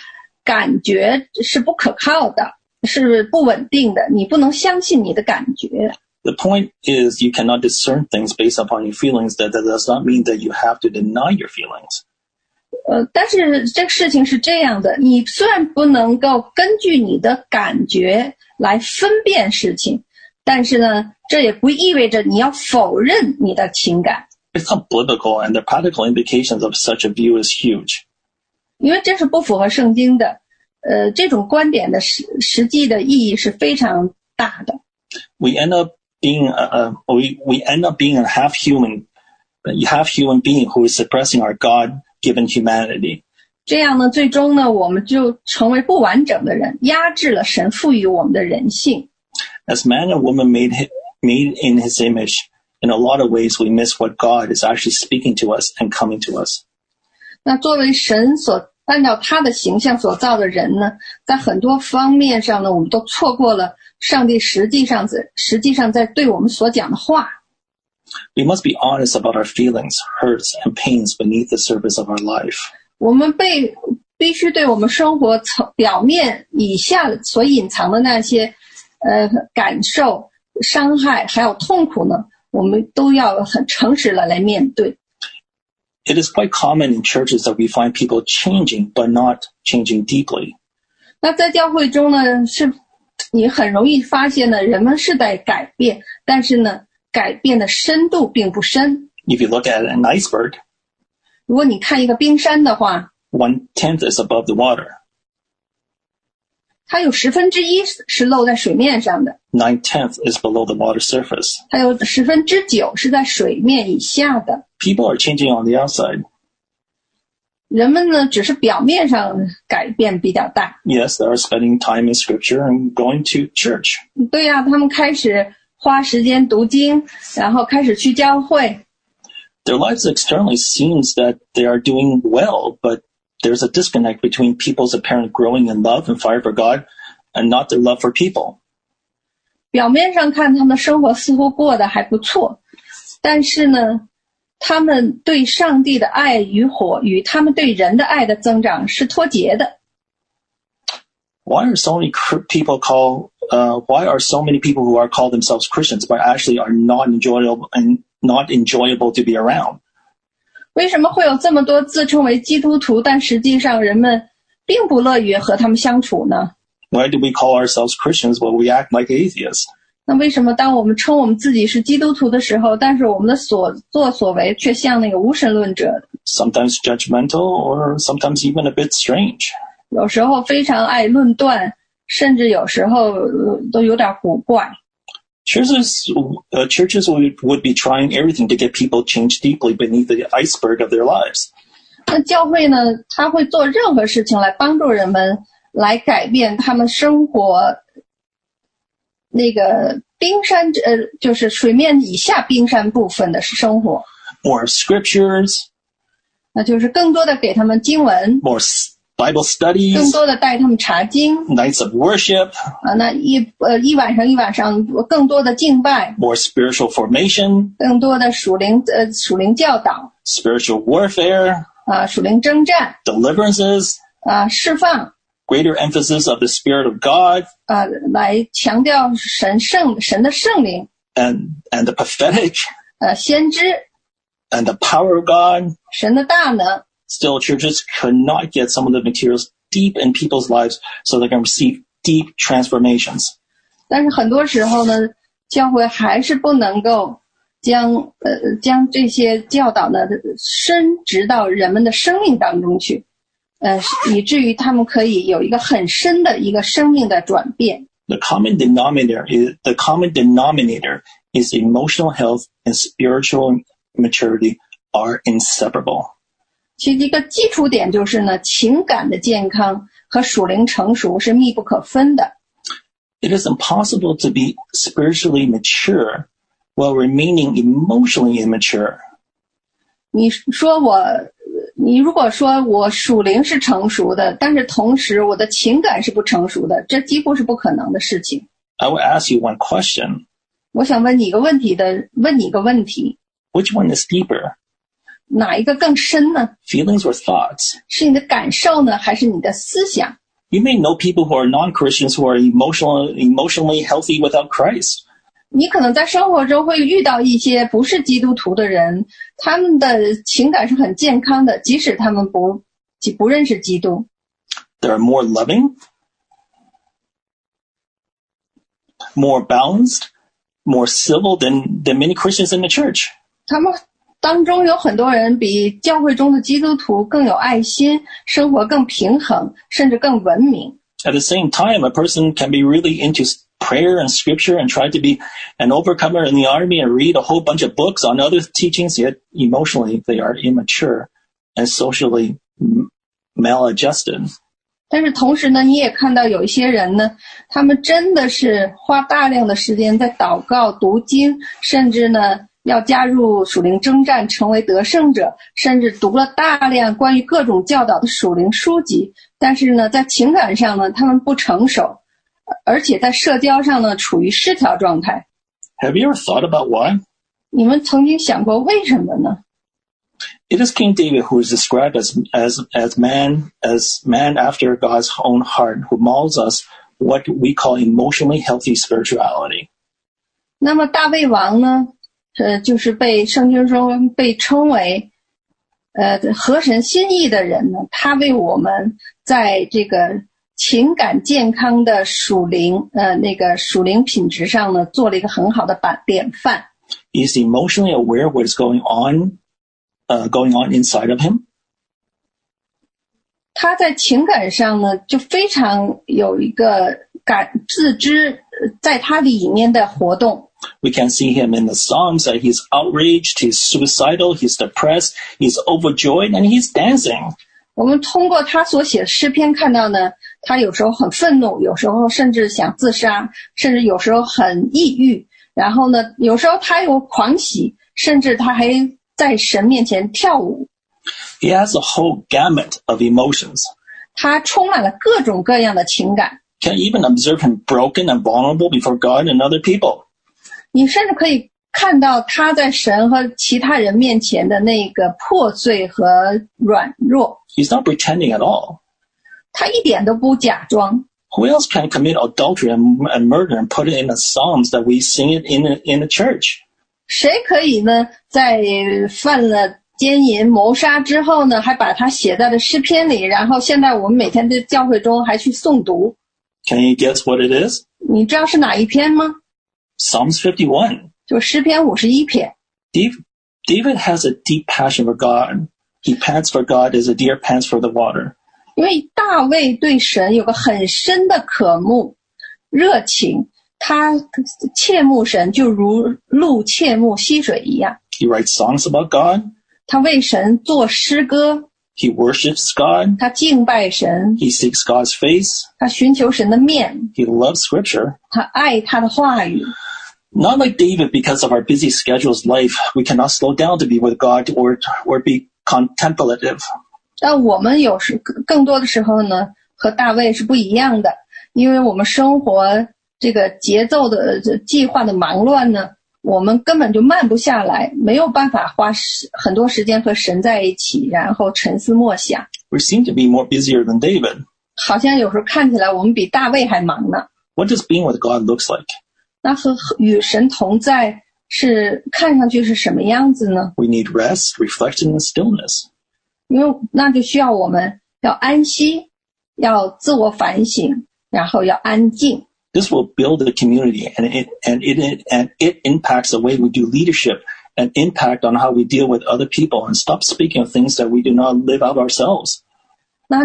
S2: 感觉是不可靠的，是不稳定的，你不能相信你的感觉。
S1: The point is you cannot discern things based upon your feelings. That, that does not mean that you have to deny your feelings.
S2: 呃，但是这个事情是这样的，你虽然不能够根据你的感觉来分辨事情，但是呢，这也不意味着你要否认你的情感，
S1: It's not biblical, and the practical implications of such a view is huge.
S2: 因为这是不符合圣经的。呃，这种观点的实实际的意义是非常大的。
S1: We end up being, uh, uh, we, we end up being a half human But you have human being who is suppressing our God-given humanity.
S2: 这样呢，最终呢，我们就成为不完整的人，压制了神赋予我们的人性。
S1: As man and woman made hi- made in His image, in a lot of ways we miss what God is actually speaking to us and coming to us.
S2: 那作为神所按照他的形象所造的人呢，在很多方面上呢，我们都错过了上帝实际上在实际上在对我们所讲的话。
S1: We must be honest about our feelings, hurts, and pains beneath the surface of our life.
S2: 我们被必须对我们生活层表面以下所隐藏的那些呃感受、 伤害还有痛苦呢，我们都要很诚实的来面对。
S1: It is quite common in churches that we find people changing but not changing deeply.
S2: 那在教会中呢，是你很容易发现呢，人们是在改变，但是呢，改变的深度并不深。
S1: If you look at an iceberg,
S2: 如果你看一个冰山的话，
S1: one tenth is above the water,
S2: 它有十分之一是露在水面上的，
S1: nine tenth is below the water surface.
S2: 还有十分之九是在水面以下的。
S1: People are changing on the outside.
S2: 人们呢，只是表面上改变比较大。
S1: Yes, they are spending time in scripture and going to church.
S2: 对呀、他们开始花时间读经，然后开始去教会。
S1: Their lives externally seems that they are doing well, but there's a disconnect between people's apparent growing in love and fire for God and not their love for people.
S2: 表面上看，他们的生活似乎过得还不错，但是呢，他们对上帝的爱与火与他们对人的爱的增长是脱节的。
S1: Why are so many cr- people call? Uh, why are so many people who are called themselves Christians but actually are not enjoyable and not enjoyable to be around?
S2: 为什么会有这么多自称为基督徒，但实际上人们并不乐于和他们相处呢
S1: ？Why do we call ourselves Christians but we act like atheists?
S2: 那为什么当我们称我们自己是基督徒的时候，但是我们的所作所为却像那个无神论者
S1: ？Sometimes judgmental or sometimes even a bit strange.
S2: 有时候非常爱论断，甚至有时候呃都有点古怪。
S1: Churches, uh, churches would, would be trying everything to get people changed deeply beneath the iceberg of their lives.
S2: 那教会呢，他会做任何事情来帮助人们来改变他们生活那个冰山呃，就是水面以下冰山部分的生活，
S1: More scriptures,
S2: 那就是更多的给他们经文，
S1: more s- Bible
S2: 更
S1: studies,
S2: 多的带他们查经
S1: nights of worship,
S2: 啊，那一呃一晚上一晚上更多的敬拜，
S1: more spiritual formation,
S2: 更多的属灵呃属灵教导
S1: spiritual warfare,
S2: 啊，属灵征战
S1: deliverances,
S2: 啊，释放
S1: greater emphasis of the Spirit of God
S2: 啊，来强调神圣神的圣灵，
S1: and, and the prophetic
S2: 呃，先知
S1: and the power of God.
S2: 神的大能。
S1: Still, churches could not get some of the materials deep in people's lives so they can receive deep transformations.
S2: 但是很多时候呢，教会还是不能够将呃将这些教导呢深植到人们的生命当中去，呃，以至于他们可以有一个很深的一个生命的转变。
S1: The common denominator is the common denominator is emotional health and spiritual maturity are inseparable.
S2: 其实一个基础点就是呢，情感的健康和属灵成熟是密不可分的。
S1: It is impossible to be spiritually mature while remaining emotionally immature.
S2: 你说我，你如果说我属灵是成熟的，但是同时我的情感是不成熟的，这几乎是不可能的事情。
S1: I will ask you one question.
S2: 我想问你一个问题的，问你一个问题，
S1: Which one is deeper?
S2: 哪一个更深呢？
S1: Feelings or thoughts?
S2: 是你的感受呢，还是你的思想？
S1: You may know people who are non-Christians who are emotional, emotionally healthy without Christ.
S2: 你可能在生活中会遇到一些不是基督徒的人，他们的情感是很健康的，即使他们不不认识基督。
S1: They are more loving, more balanced, more civil than, than many Christians in the church.
S2: 他们 当中有很多人比教会中的基督徒更有爱心，生活更平衡，甚至更文明。
S1: At the same time, a person can be really into s- prayer and scripture and try to be an overcomer in the army and read a whole bunch of books on other teachings, yet emotionally they are immature and socially m- maladjusted.
S2: 但是同时呢，你也看到有一些人呢，他们真的是花大量的时间在祷告、读经，甚至呢 要加入属灵征战，成为得胜者，甚至读了大量关于各种教导的属灵书籍。但是呢，在情感上呢，他们不成熟，而且在社交上呢处于失调状态。
S1: Have you ever thought about why?
S2: 你们曾经想过为什么呢？
S1: It is King David who is described as, as, as man, as man after God's own heart, who models us what we call emotionally healthy spirituality.
S2: 那么大卫王呢， 呃，就是被圣经中被称为，呃，合神心意的人呢。他为我们在这个情感健康的属灵，呃，那个属灵品质上呢，做了一个很好的版典范。
S1: Is emotionally aware of what is going on, uh, going on inside of him.
S2: 他在情感上呢，就非常有一个感自知，呃在他里面的活动。
S1: We can see him in the Psalms that he's outraged, he's suicidal, he's depressed, he's overjoyed, and he's dancing.
S2: 我们通过他所写的诗篇看到呢，他有时候很愤怒，有时候甚至想自杀，甚至有时候很抑郁。然后呢，有时候他有狂喜，甚至他还在神面前跳舞。
S1: He has a whole gamut of emotions.
S2: 他充满了各种各样的情感。
S1: Can even observe him broken and vulnerable before God and other people.
S2: 你甚至可以看到他在神和其他人面前的那个破碎和软弱，
S1: He's not pretending at all.
S2: 他一点都不假装。
S1: Who else can commit adultery and, and murder and put it in the Psalms that we sing it in the, in the church?
S2: 谁可以呢，在犯了奸淫、谋杀之后呢，还把它写在了诗篇里，然后现在我们每天在教会中还去诵读。
S1: Can you guess what it is?
S2: 你知道是哪一篇吗？
S1: Psalms 51.
S2: 就诗篇五十一篇。
S1: David, David has a deep passion for God. He pants for God as a deer pants for the water.
S2: 因为大卫对神有个很深的渴慕、热情，他切慕神就如鹿切慕溪水一样。
S1: He writes songs about God.
S2: 他为神作诗歌，
S1: He worships God.
S2: 他敬拜神，
S1: He seeks God's face.
S2: 他寻求神的面，
S1: He loves scripture.
S2: 他爱他的话语。
S1: Not like David, because of our busy schedules life, we cannot slow down to be with God or, or be contemplative.
S2: 但我们有时更多的时候呢，和大卫是不一样的，因为我们生活这个节奏的这计划的忙乱呢，我们根本就慢不下来，没有办法花时很多时间和神在一起，然后沉思默想。
S1: We seem to be more busier than David.
S2: 好像有时候看起来我们比大卫还忙呢。
S1: What does being with God looks like?
S2: 那和与神同在是看上去是什么样子呢？
S1: We need rest, reflection, and stillness.
S2: 因为那就需要我们要安息，要自我反省，然后要安静。
S1: This will build a community and it, and it, and it impacts the way we do leadership and impact on how we deal with other people and stop speaking of things that we do not live out ourselves.
S2: 那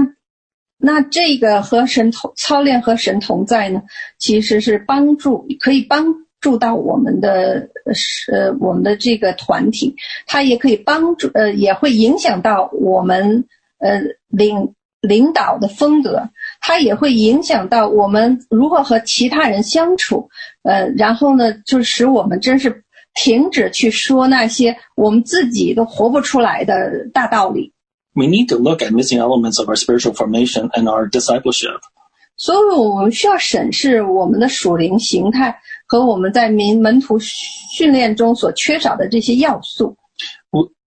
S2: 那这个和神同操练和神同在呢，其实是帮助可以帮助到我们的呃我们的这个团体，它也可以帮助呃也会影响到我们呃领领导的风格，它也会影响到我们如何和其他人相处，呃，然后呢，就使我们真是停止去说那些我们自己都活不出来的大道理。
S1: We need to look at missing elements of our spiritual formation and our discipleship.
S2: 所以我们需要审视我们的属灵形态和我们在民门徒训练中所缺少的这些要素。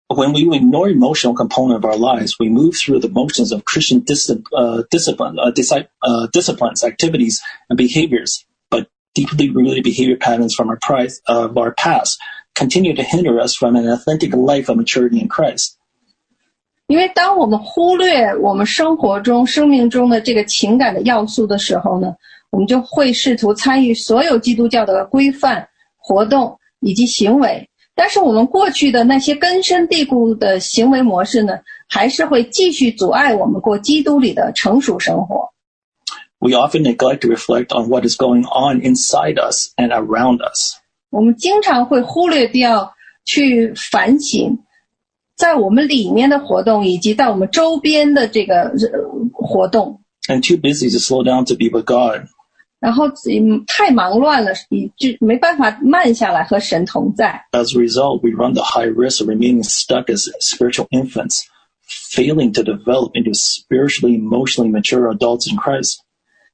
S1: When we ignore emotional component of our lives, we move through the motions of Christian dis- uh, discipline, uh, disi- uh, disciplines, activities, and behaviors. But deeply rooted behavior patterns from our, pri- of our past continue to hinder us from an authentic life of maturity in Christ.
S2: 因为当我们忽略我们生活中、生命中的这个情感的要素的时候呢，我们就会试图参与所有基督教的规范、活动以及行为。但是我们过去的那些根深蒂固的行为模式呢，还是会继续阻碍我们过基督里的成熟生活。
S1: we often neglect to reflect on what is going on inside us and around us.
S2: 我们经常会忽略掉去反省， 在我们里面的活动，以及在我们周边的这个呃活动。
S1: And too busy to slow down to be with God.
S2: 然后嗯太忙乱了，以致没办法慢下来和神同在。
S1: As a result, we run the high risk of remaining stuck as spiritual infants, failing to develop into spiritually, emotionally mature adults in Christ.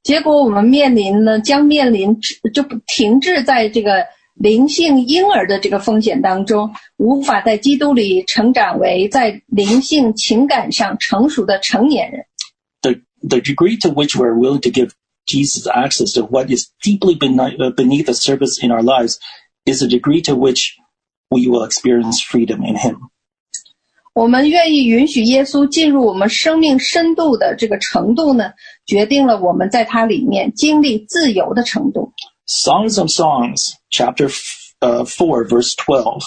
S2: 结果我们面临呢，将面临就不停滞在这个灵性婴儿的这个风险当中，无法在基督里成长为在灵性情感上成熟的成年人。
S1: The, the degree to which we're willing to give Jesus access to what is deeply beneath, uh, beneath the surface in our lives is the degree to which we will experience freedom in Him.
S2: 我们愿意允许耶稣进入我们生命深度的这个程度呢，决定了我们在他里面经历自由的程度。
S1: Songs of Songs, chapter f- uh, 4, verse 12.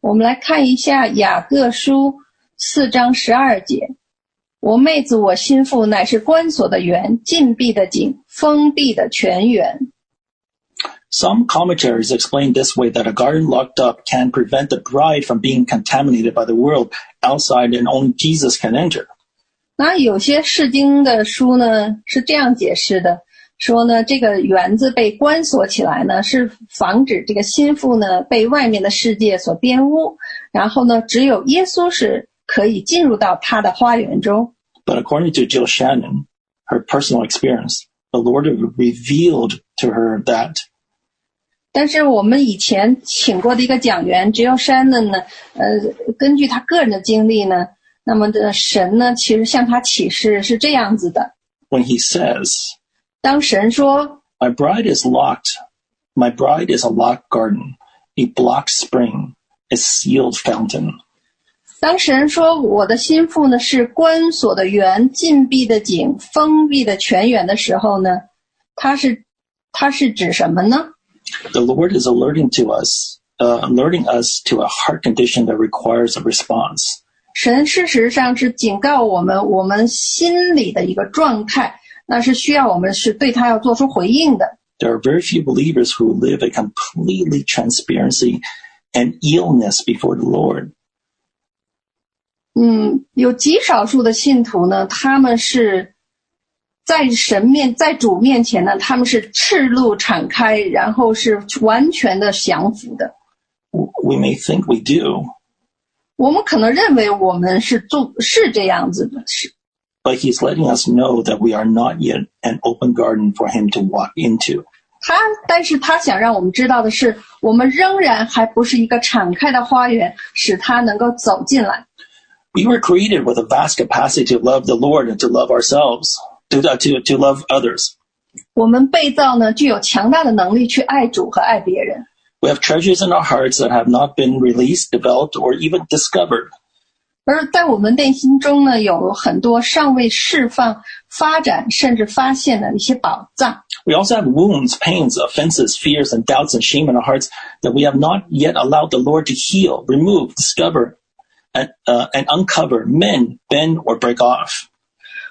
S2: 我们来看一下雅各书四章十二节：“我妹子，我心腹乃是关锁的园，禁闭的井，封闭的泉源。
S1: Some commentaries explain this way that a garden locked up can prevent the bride from being contaminated by the world outside and only Jesus can enter.
S2: ”那有些释经的书呢是这样解释的， 说呢这个园子被关锁起来呢，是防止这个心腹呢被外面的世界所玷污，然后呢只有耶稣是可以进入到他的花园中。
S1: But according to Jill Shannon, her personal experience, the Lord revealed to her that
S2: 但是我们以前请过的一个讲员，Jill Shannon 呢，呃，根据他个人的经历呢，那么的神呢，其实向他启示是这样子的
S1: ：when he says,
S2: 当神说
S1: My bride is locked. My bride is a locked garden, a blocked spring, a sealed fountain.
S2: 当神说我的新妇呢是关锁的园、禁闭的井、封闭的泉源的时候呢，它是它是指什么呢
S1: ？The Lord is alerting to us, uh, alerting us to a heart condition that requires a response.
S2: 神事实上是警告我们，我们心里的一个状态那是需要我们是对他要做出回应的。
S1: There are very few believers who live a completely transparency and illness before the Lord.
S2: 嗯，有极少数的信徒呢，他们是在神面在主面前呢，他们是赤露敞开，然后是完全的降服的。
S1: We may think we do,
S2: 我们可能认为我们是做是这样子的，是
S1: but He's letting us know that we are not yet an open garden for Him to walk into.
S2: 他，但是他想让我们知道的是，我们仍然还不是一个敞开的花园，使他能够走进来。
S1: We were created with a vast capacity to love the Lord and to love ourselves, to, uh, to, to love others.
S2: 我们被造呢，具有强大的能力去爱主和爱别人。
S1: We have treasures in our hearts that have not been released, developed, or even discovered.
S2: 而在我们内心中呢，有很多尚未释放、发展甚至发现的一些宝藏。
S1: We also have wounds, pains, offenses, fears, and doubts and shame in our hearts that we have not yet allowed the Lord to heal, remove, discover, and, uh, and uncover, mend, bend, or break off.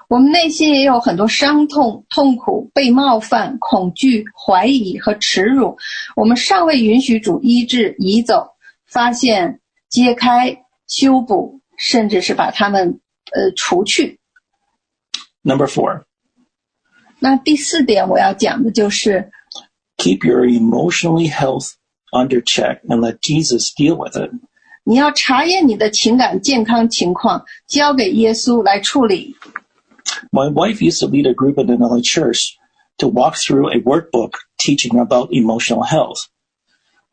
S2: 我们内心也有很多伤痛、痛苦、被冒犯、恐惧、怀疑和耻辱，我们尚未允许主医治、移走、发现、揭开、修补， 甚至是把它们呃除去。
S1: Number four,
S2: 那第四点我要讲的就是，
S1: keep your emotionally health under check and let Jesus deal with it.
S2: 你要查验你的情感健康情况，交给耶稣来处理。
S1: My wife used to lead a group in another church to walk through a workbook teaching about emotional health.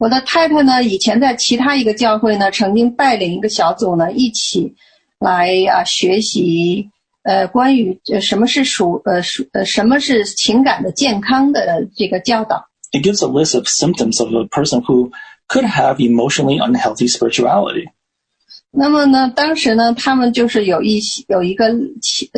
S2: 我的太太呢，以前在其他一个教会呢，曾经带领一个小组呢，一起来啊学习呃关于呃什么是属呃属呃什么是情感的健康的这个教导。
S1: It gives a list of symptoms of a person who could have emotionally unhealthy spirituality.
S2: 那么呢，当时呢，他们就是有一些有一个清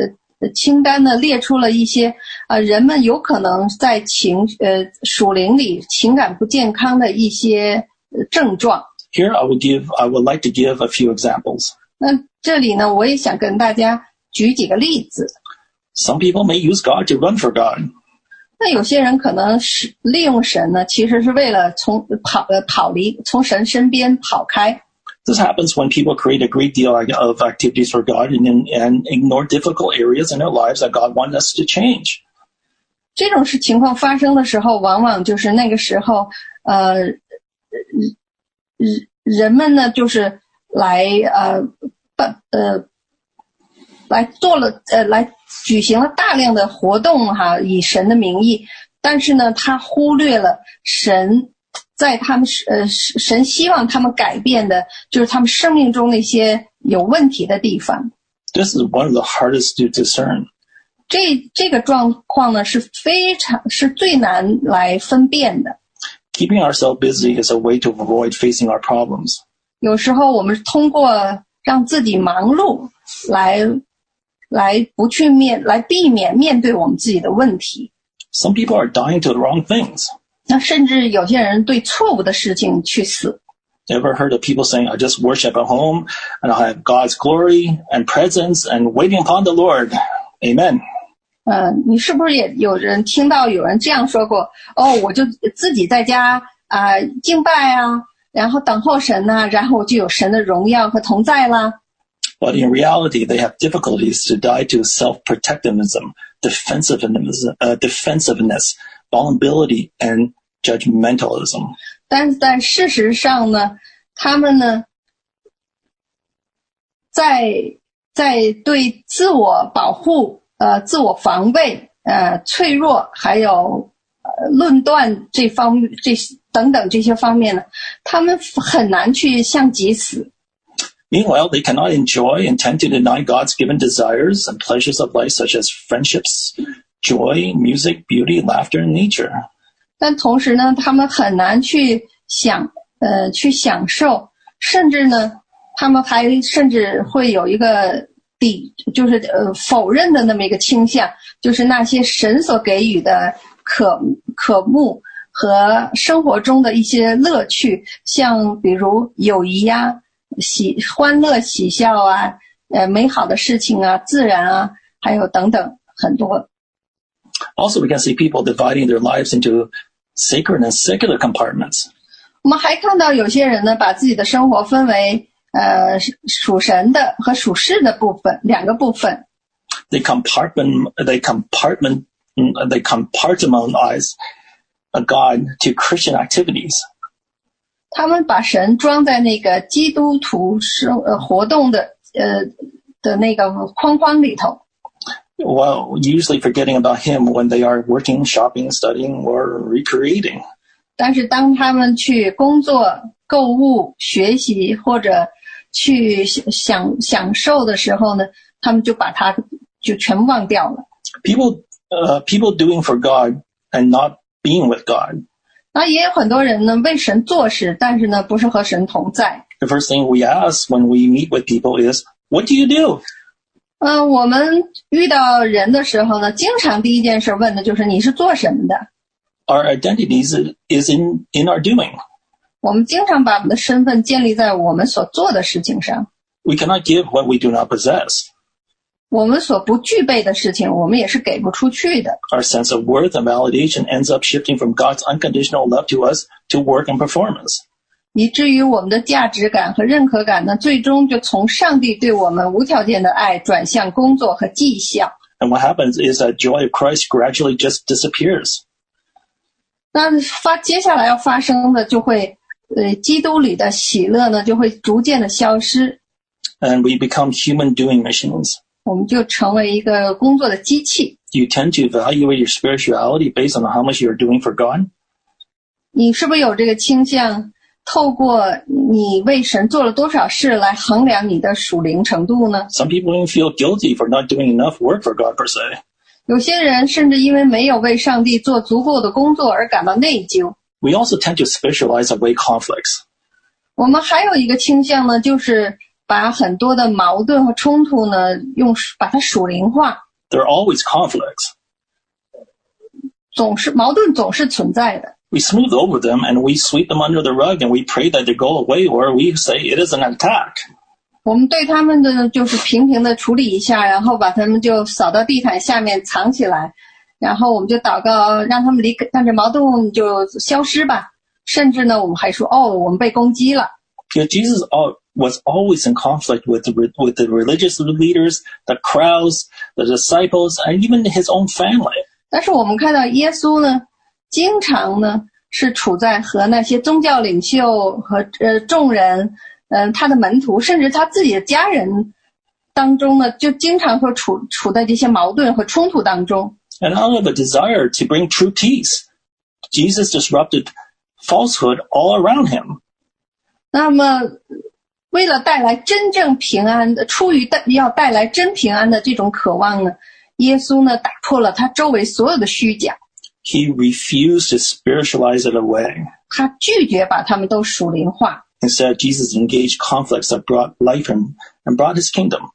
S2: 呃清单呢，列出了一些 呃人们有可能在情呃属灵里情感不健康的一些呃症状。
S1: Here I would give, I would like to give a few examples.
S2: 那这里呢，我也想跟大家举几个例子。
S1: Some people may use God to run for God.
S2: 那有些人可能是利用神呢，其实是为了从跑呃跑离从神身边跑开。
S1: This happens when people create a great deal of activities for God and, and ignore difficult areas in their lives that God wants us to change.
S2: 这种事情况发生的时候，往往就是那个时候，呃，人人们呢就是来呃办呃来做了呃来举行了大量的活动哈，以神的名义，但是呢，他忽略了神在他们呃神希望他们改变的，就是他们生命中那些有问题的地方。
S1: This is one of the hardest to discern.
S2: 这这个状况呢是非常是最难来分辨的。
S1: Keeping ourselves busy is a way to avoid facing our problems.
S2: 有时候我们通过让自己忙碌来来不去面来避免面对我们自己的问题。
S1: Some people are dying to the wrong things.
S2: 那甚至有些人对错误的事情去死。
S1: Ever heard of people saying, I just worship at home and I'll have God's glory and presence and waiting upon the Lord. Amen.
S2: 呃，你是不是也有人听到有人这样说过？哦，我就自己在家啊、敬拜啊，然后等候神呐、然后我就有神的荣耀和同在啦。
S1: But in reality, they have difficulties to die to self-protectivism, defensiveness, uh, defensiveness, vulnerability, and judgmentalism.
S2: 但是在事实上呢，他们呢，在在对自我保护、呃自我防卫、呃脆弱，还有呃论断这方这等等这些方面呢，他们很难去向己死。
S1: Meanwhile, they cannot enjoy and tend to deny God's given desires and pleasures of life, such as friendships, joy, music, beauty, laughter, and nature.
S2: 但同时呢，他们很难去享呃去享受，甚至呢，他们还甚至会有一个抵，就是呃否认的那么一个倾向，就是那些神所给予的可可慕和生活中的一些乐趣，像比如友谊呀、喜欢乐、喜笑啊，呃美好的事情啊、自然啊，还有等等很多。
S1: Also, we can see people dividing their lives into sacred and secular compartments.
S2: 我们还看到有些人呢，把自己的生活分为呃属神的和属世的部分两个部分。
S1: They compartment, they compartment, they compartmentalize a God to Christian activities.
S2: 他们把神装在那个基督徒生呃活动的呃的那个框框里头，
S1: while usually forgetting about him when they are working, shopping, studying, or recreating.
S2: 但是当他们去工作、购物、学习或者 去享享享受的时候呢，他们就把它就全忘掉了。
S1: People, uh, people doing for God and not being with God.
S2: 那也有很多人呢为神做事，但是呢不是和神同在。
S1: The first thing we ask when we meet with people is, "What do you do?"
S2: 呃，我们遇到人的时候呢，经常第一件事问的就是你是做什么的。
S1: Our identities is in in our doing.
S2: 我们经常把我们的身份建立在我们所做的事情上，
S1: We cannot give what we do not possess.
S2: 我们所不具备的事情，我们也是给不出去的。
S1: Our sense of worth and validation ends up shifting from God's unconditional love to us to work and performance.
S2: 以至于我们的价值感和认可感呢，最终就从上帝对我们无条件的爱转向工作和绩效。
S1: And what happens is that joy of Christ gradually just disappears.
S2: 那发接下来要发生的就会， 呃，基督里的喜乐呢就会逐渐的消失
S1: ，and we become human doing machines.
S2: 我们就成为一个工作的机器。
S1: You tend to evaluate your spirituality based on how much you're doing for God.
S2: 你是不是有这个倾向？透过你为神做了多少事来衡量你的属灵程度呢
S1: ？Some people even feel guilty for not doing enough work for God per se.
S2: 有些人甚至因为没有为上帝做足够的工作而感到内疚。
S1: We also tend to spiritualize away conflicts.
S2: 我们还有一个倾向呢，就是把很多的矛盾和冲突呢，用把它属灵化，
S1: There are always conflicts.
S2: 总是矛盾总是存在的。
S1: We smooth over them and we sweep them under the rug and we pray that they go away or we say it is an attack.
S2: 我们对他们的就是平平的处理一下，然后把他们就扫到地毯下面藏起来， 然后我们就祷告，让他们离开，让这矛盾就消失吧。甚至呢，我们还说，哦，我们被攻击了。
S1: Yeah, Jesus was always in conflict with the, with the religious leaders, the crowds, the disciples, and even his own family.
S2: 但是我们看到耶稣呢，经常呢是处在和那些宗教领袖和呃众人，嗯、他的门徒，甚至他自己的家人当中呢，就经常会处处在这些矛盾和冲突当中。
S1: And out of a desire to bring true peace, Jesus disrupted falsehood all around him.
S2: 那么，为了带来真正平安的，出于带要带来真平安的这种渴望呢，耶稣呢打破了他周围所有的虚假，
S1: He refused to spiritualize it away.
S2: 他拒绝把他们都属灵化。
S1: Instead, Jesus engaged conflicts that brought life and, and brought his kingdom.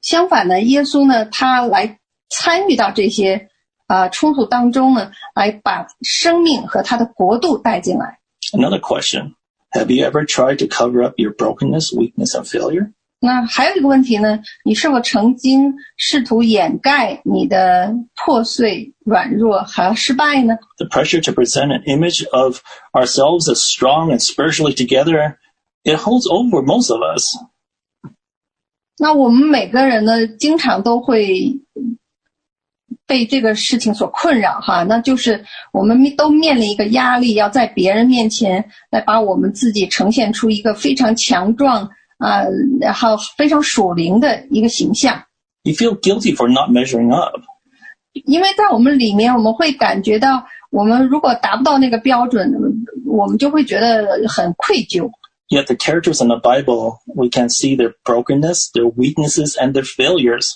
S2: 相反呢，耶稣呢，他来 参与到这些啊、呃冲突当中呢，来把生命和他的国度带进来。
S1: Another question. Have you ever tried to cover up your brokenness, weakness, and failure?
S2: 那还有一个问题呢，你是否曾经试图掩盖你的破碎、软弱和失败呢？
S1: The pressure to present an image of ourselves as strong and spiritually together, it holds over most of us.
S2: 那我们每个人呢，经常都会 被这个事情所困扰哈，那就是我们都面临一个压力，要在别人面前来把我们自己呈现出一个非常强壮啊、然后非常属灵的一个形象。
S1: You feel guilty for not measuring up.
S2: 因为在我们里面，我们会感觉到，我们如果达不到那个标准，我们就会觉得很愧疚。
S1: Yet the characters in the Bible, we can see their brokenness, their weaknesses, and their failures.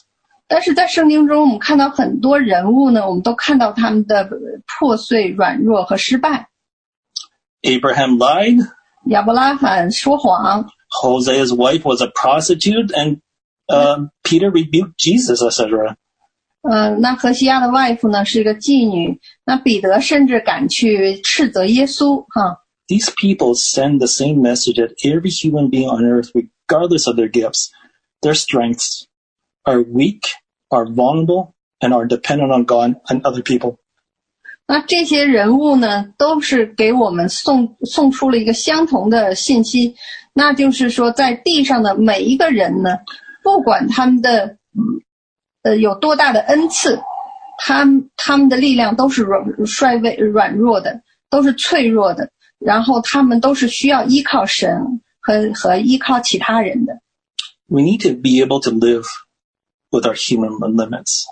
S2: 但是在圣经中，我们看到很多人物呢，我们都看到他们的破碎、软弱和失败。
S1: Abraham lied.
S2: 亚伯拉罕说谎，
S1: Hosea's wife was a prostitute, and uh, Peter rebuked Jesus, etc.
S2: 嗯、那何西亚的外父呢是一个妓女，那彼得甚至敢去斥责耶稣，哈，
S1: These people send the same message that every human being on earth, regardless of their gifts, their strengths, are weak, are vulnerable, and are dependent on God and other people.
S2: 那这些人物呢，都是给我们送送出了一个相同的信息，那就是说，在地上的每一个人呢，不管他们的嗯呃有多大的恩赐，他们他们的力量都是软衰微软弱的，都是脆弱的，然后他们都是需要依靠神和和依靠其他人的。
S1: We need to be able to live with our human limits.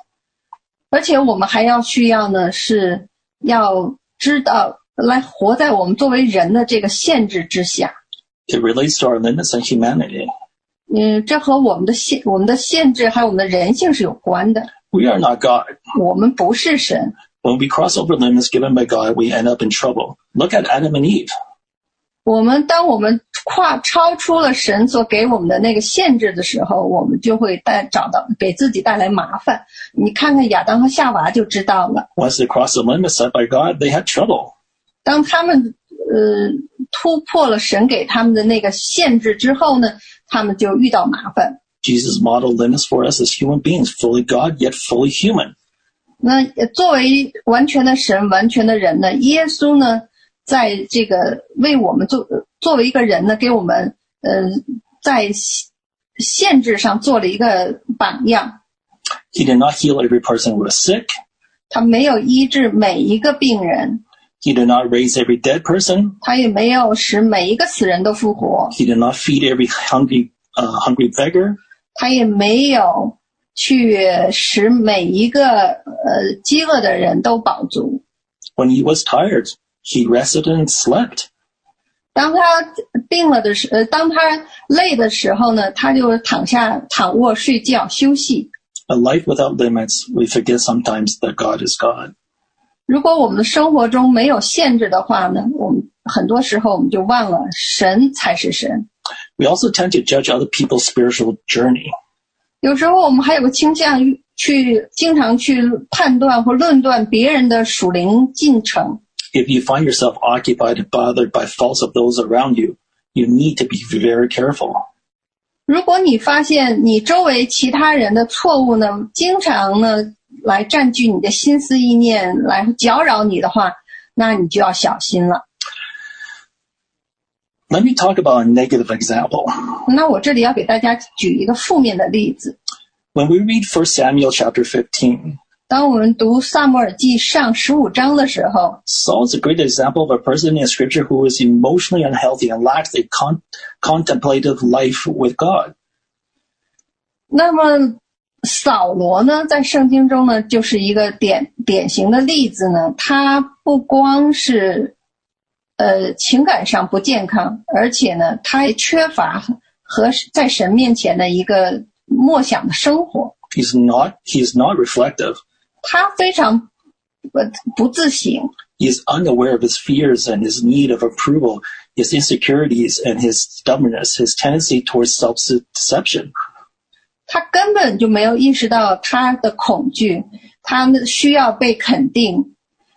S2: 而且我们还要需要呢，是要知道来活在我们作为人的这个限制之下。
S1: It relates to our limits and humanity.
S2: 嗯，这和我们的限、我们的限制还有我们的人性是有关的。
S1: We are not God.
S2: 我们不是神，
S1: When we cross over limits given by God, we end up in trouble. Look at Adam and Eve.
S2: 我们当我们 跨超出了神所给我们的那个限制的时候，我们就会带找到给自己带来麻烦。你看看亚当和夏娃就知道了，
S1: Once they crossed the limits set by God, they had trouble.
S2: 当他们呃突破了神给他们的那个限制之后呢，他们就遇到麻烦。
S1: Jesus modeled limits for us as human beings, fully God yet fully human.
S2: 那呃作为完全的神、完全的人呢，耶稣呢， 在这个为我们做作为一个人呢，给我们呃在限制上做了一个榜样。
S1: He did not heal every person who was sick.
S2: 他没有医治每一个病人，
S1: He did not raise every dead person.
S2: 他也没有使每一个死人都复活，
S1: He did not feed every hungry, uh, hungry beggar.
S2: 他也没有去使每一个呃饥饿的人都饱足。
S1: When he was tired, he rested and slept.
S2: 当他病了的时，呃，当他累的时候呢，他就躺下躺卧睡觉休息。
S1: A life without limits, we forget sometimes that God is God.
S2: 如果我们的生活中没有限制的话呢，我们很多时候我们就忘了神才是神。
S1: We also tend to judge other people's spiritual journey.
S2: 有时候我们还有个倾向于去经常去判断或论断别人的属灵进程。
S1: If you find yourself occupied and bothered by faults of those around you, you need to be very careful.
S2: 如果你发现你周围其他人的错误呢，经常呢 来占据你的心思意念，来搅扰你的话，那你就要小心了。
S1: Let me talk about a negative example.
S2: 那我这里要给大家举一个负面的例子。
S1: When we read 1 Samuel chapter 15,
S2: 当我们读撒母耳记上十五章的时候
S1: ，Saul is a great example of a person in Scripture who is emotionally unhealthy and lacks a con contemplative life with God.
S2: 那么扫罗呢，在圣经中呢，就是一个典典型的例子呢。他不光是呃情感上不健康，而且呢，他还缺乏和在神面前的一个默想的生活。
S1: He's not. He's not reflective.
S2: 他非常呃不自省，
S1: He is unaware of his fears and his need of approval, his insecurities and his stubbornness, his tendency towards self-deception.
S2: 他根本就没有意识到他的恐惧，他需要被肯定，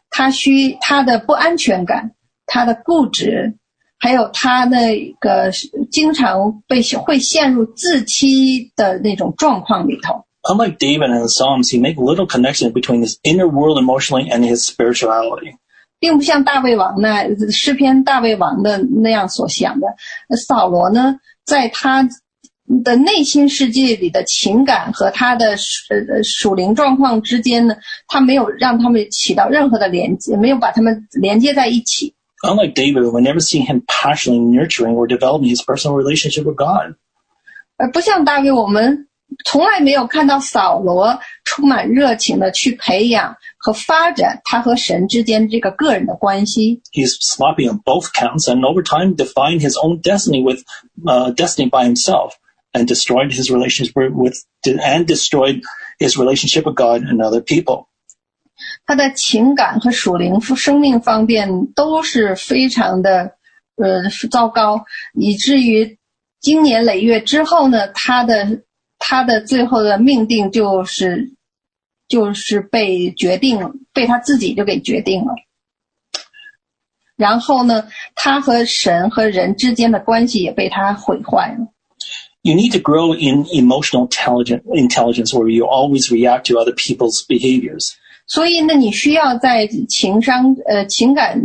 S2: 他需他的不安全感，他的固执，还有他那个经常被会陷入自欺的那种状况里头。
S1: Unlike David and the Psalms, he make little connection between his inner world emotionally and his spirituality.
S2: 并不像大卫王那诗篇大卫王的那样所想的，扫罗呢，在他的内心世界里的情感和他的呃属灵状况之间呢，他没有让他们起到任何的连接，没有把他们连接在一起。
S1: Unlike David, we never see him passionately nurturing or developing his personal relationship with God.
S2: 而不像大卫，我们 从来没有看到扫罗充满热情的去培养和发展他和神之间这个个人的关系。
S1: He's sloppy on both counts and over time defined his own destiny with uh, destiny by himself and destroyed his relationship with and destroyed his relationship with God and other people.
S2: 他的情感和属灵生命方面都是非常的呃糟糕，以至于经年累月之后呢，他的他的最后的命定就是就是被决定了，被他自己就给决定了。然后呢，他和神和人之间的关系也被他毁坏了。
S1: You need to grow in emotional intelligence, intelligence where you always react to other people's behaviors.
S2: 所以呢，你需要在情商呃情感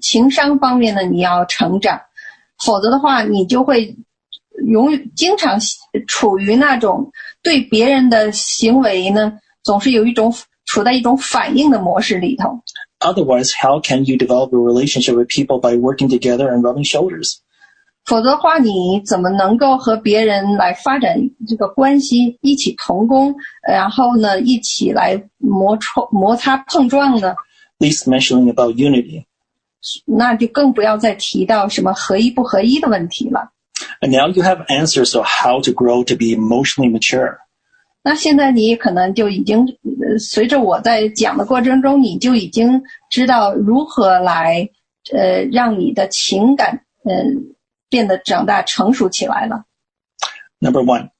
S2: 情商方面呢，你要成长，否则的话，你就会永远经常处于那种对别人的行为呢，总是有一种处在一种反应的模式里头。
S1: Otherwise, how can you develop a relationship with people by working together and rubbing shoulders?
S2: 否则的话，你怎么能够和别人来发展这个关系，一起同工，然后呢，一起来摩冲摩擦碰撞呢
S1: ？Least mentioning about unity.
S2: 那就更不要再提到什么合一不合一的问题了。
S1: And now you have answers to how to grow to be emotionally mature.
S2: 那现在你可能就已经，呃随着我在讲的过程中，你就已经知道如何来，呃，让你的情感，嗯、呃，变得长大成熟起来了。
S1: Number one,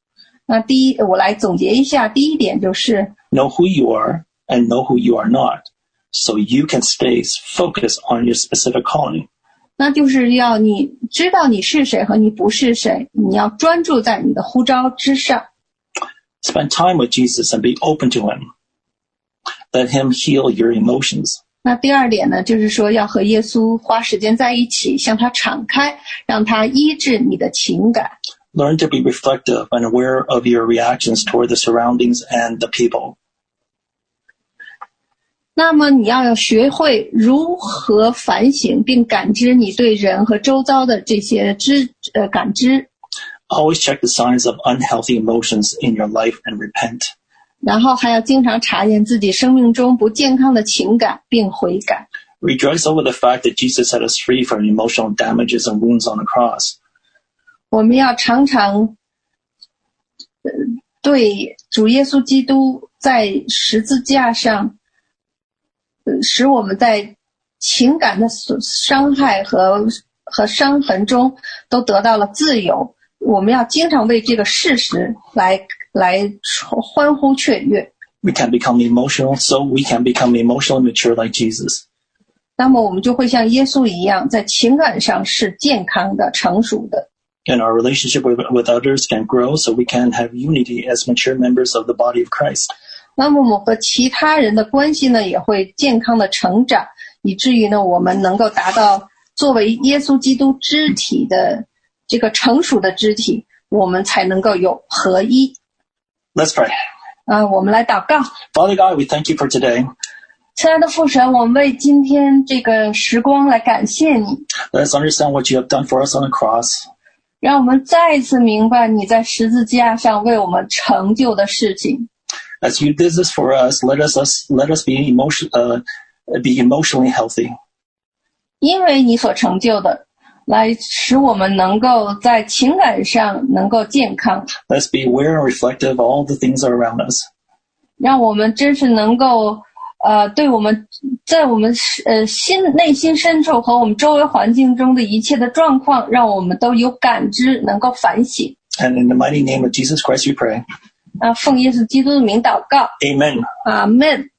S2: 那第一，我来总结一下，第一点就是，
S1: know who you are and know who you are not. So you can stay focused on your specific calling.
S2: 那就是要你知道你是谁和你不是谁，你要专注在你的呼召之上。
S1: Spend time with Jesus and be open to him. Let him heal your emotions.
S2: 那第二点呢，就是说要和耶稣花时间在一起，向他敞开，让他医治你的情感。
S1: Learn to be reflective and aware of your reactions toward the surroundings and the people.
S2: 那么你要学会如何反省并感知你对人和周遭的这些知呃感知，
S1: Always check the signs of unhealthy emotions in your life and repent.
S2: 然后还要经常查验自己生命中不健康的情感并悔改。
S1: Rejoice over the fact that Jesus set us free from emotional damages and wounds on the cross.
S2: 我们要常常，呃，对主耶稣基督在十字架上，呃， 使我们在情感的损伤害和和伤痕中都得到了自由。我们要经常为这个事实来来欢呼雀跃。
S1: We can become emotional, so we can become emotionally mature like Jesus.
S2: 那么我们就会像耶稣一样，在情感上是健康的、成熟的。
S1: And our relationship with, with others can grow so we can have unity as mature members of the body of Christ.
S2: 那么我们和其他人的关系呢，也会健康的成长，以至于呢，我们能够达到作为耶稣基督肢体的这个成熟的肢体，我们才能够有合一。
S1: Let's pray.
S2: 啊、我们来祷告，
S1: Father God, we thank you for today.
S2: 亲爱的父神，我们为今天这个时光来感谢你，
S1: Let us understand what you have done for us on the cross.
S2: 让我们再一次明白你在十字架上为我们成就的事情。
S1: As you did this for us, let us, us let us be emotion uh, be emotionally healthy.
S2: 因为你所成就的，来使我们能够在情感上能够健康，
S1: Let us be aware and reflective of all the things that are around us.
S2: 让我们真是能够，呃，对我们在我们呃心内心深处和我们周围环境中的一切的状况，让我们都有感知，能够反省。
S1: And in the mighty name of Jesus Christ we pray.
S2: 啊，奉耶稣基督的名祷告
S1: ，Amen.
S2: 阿门。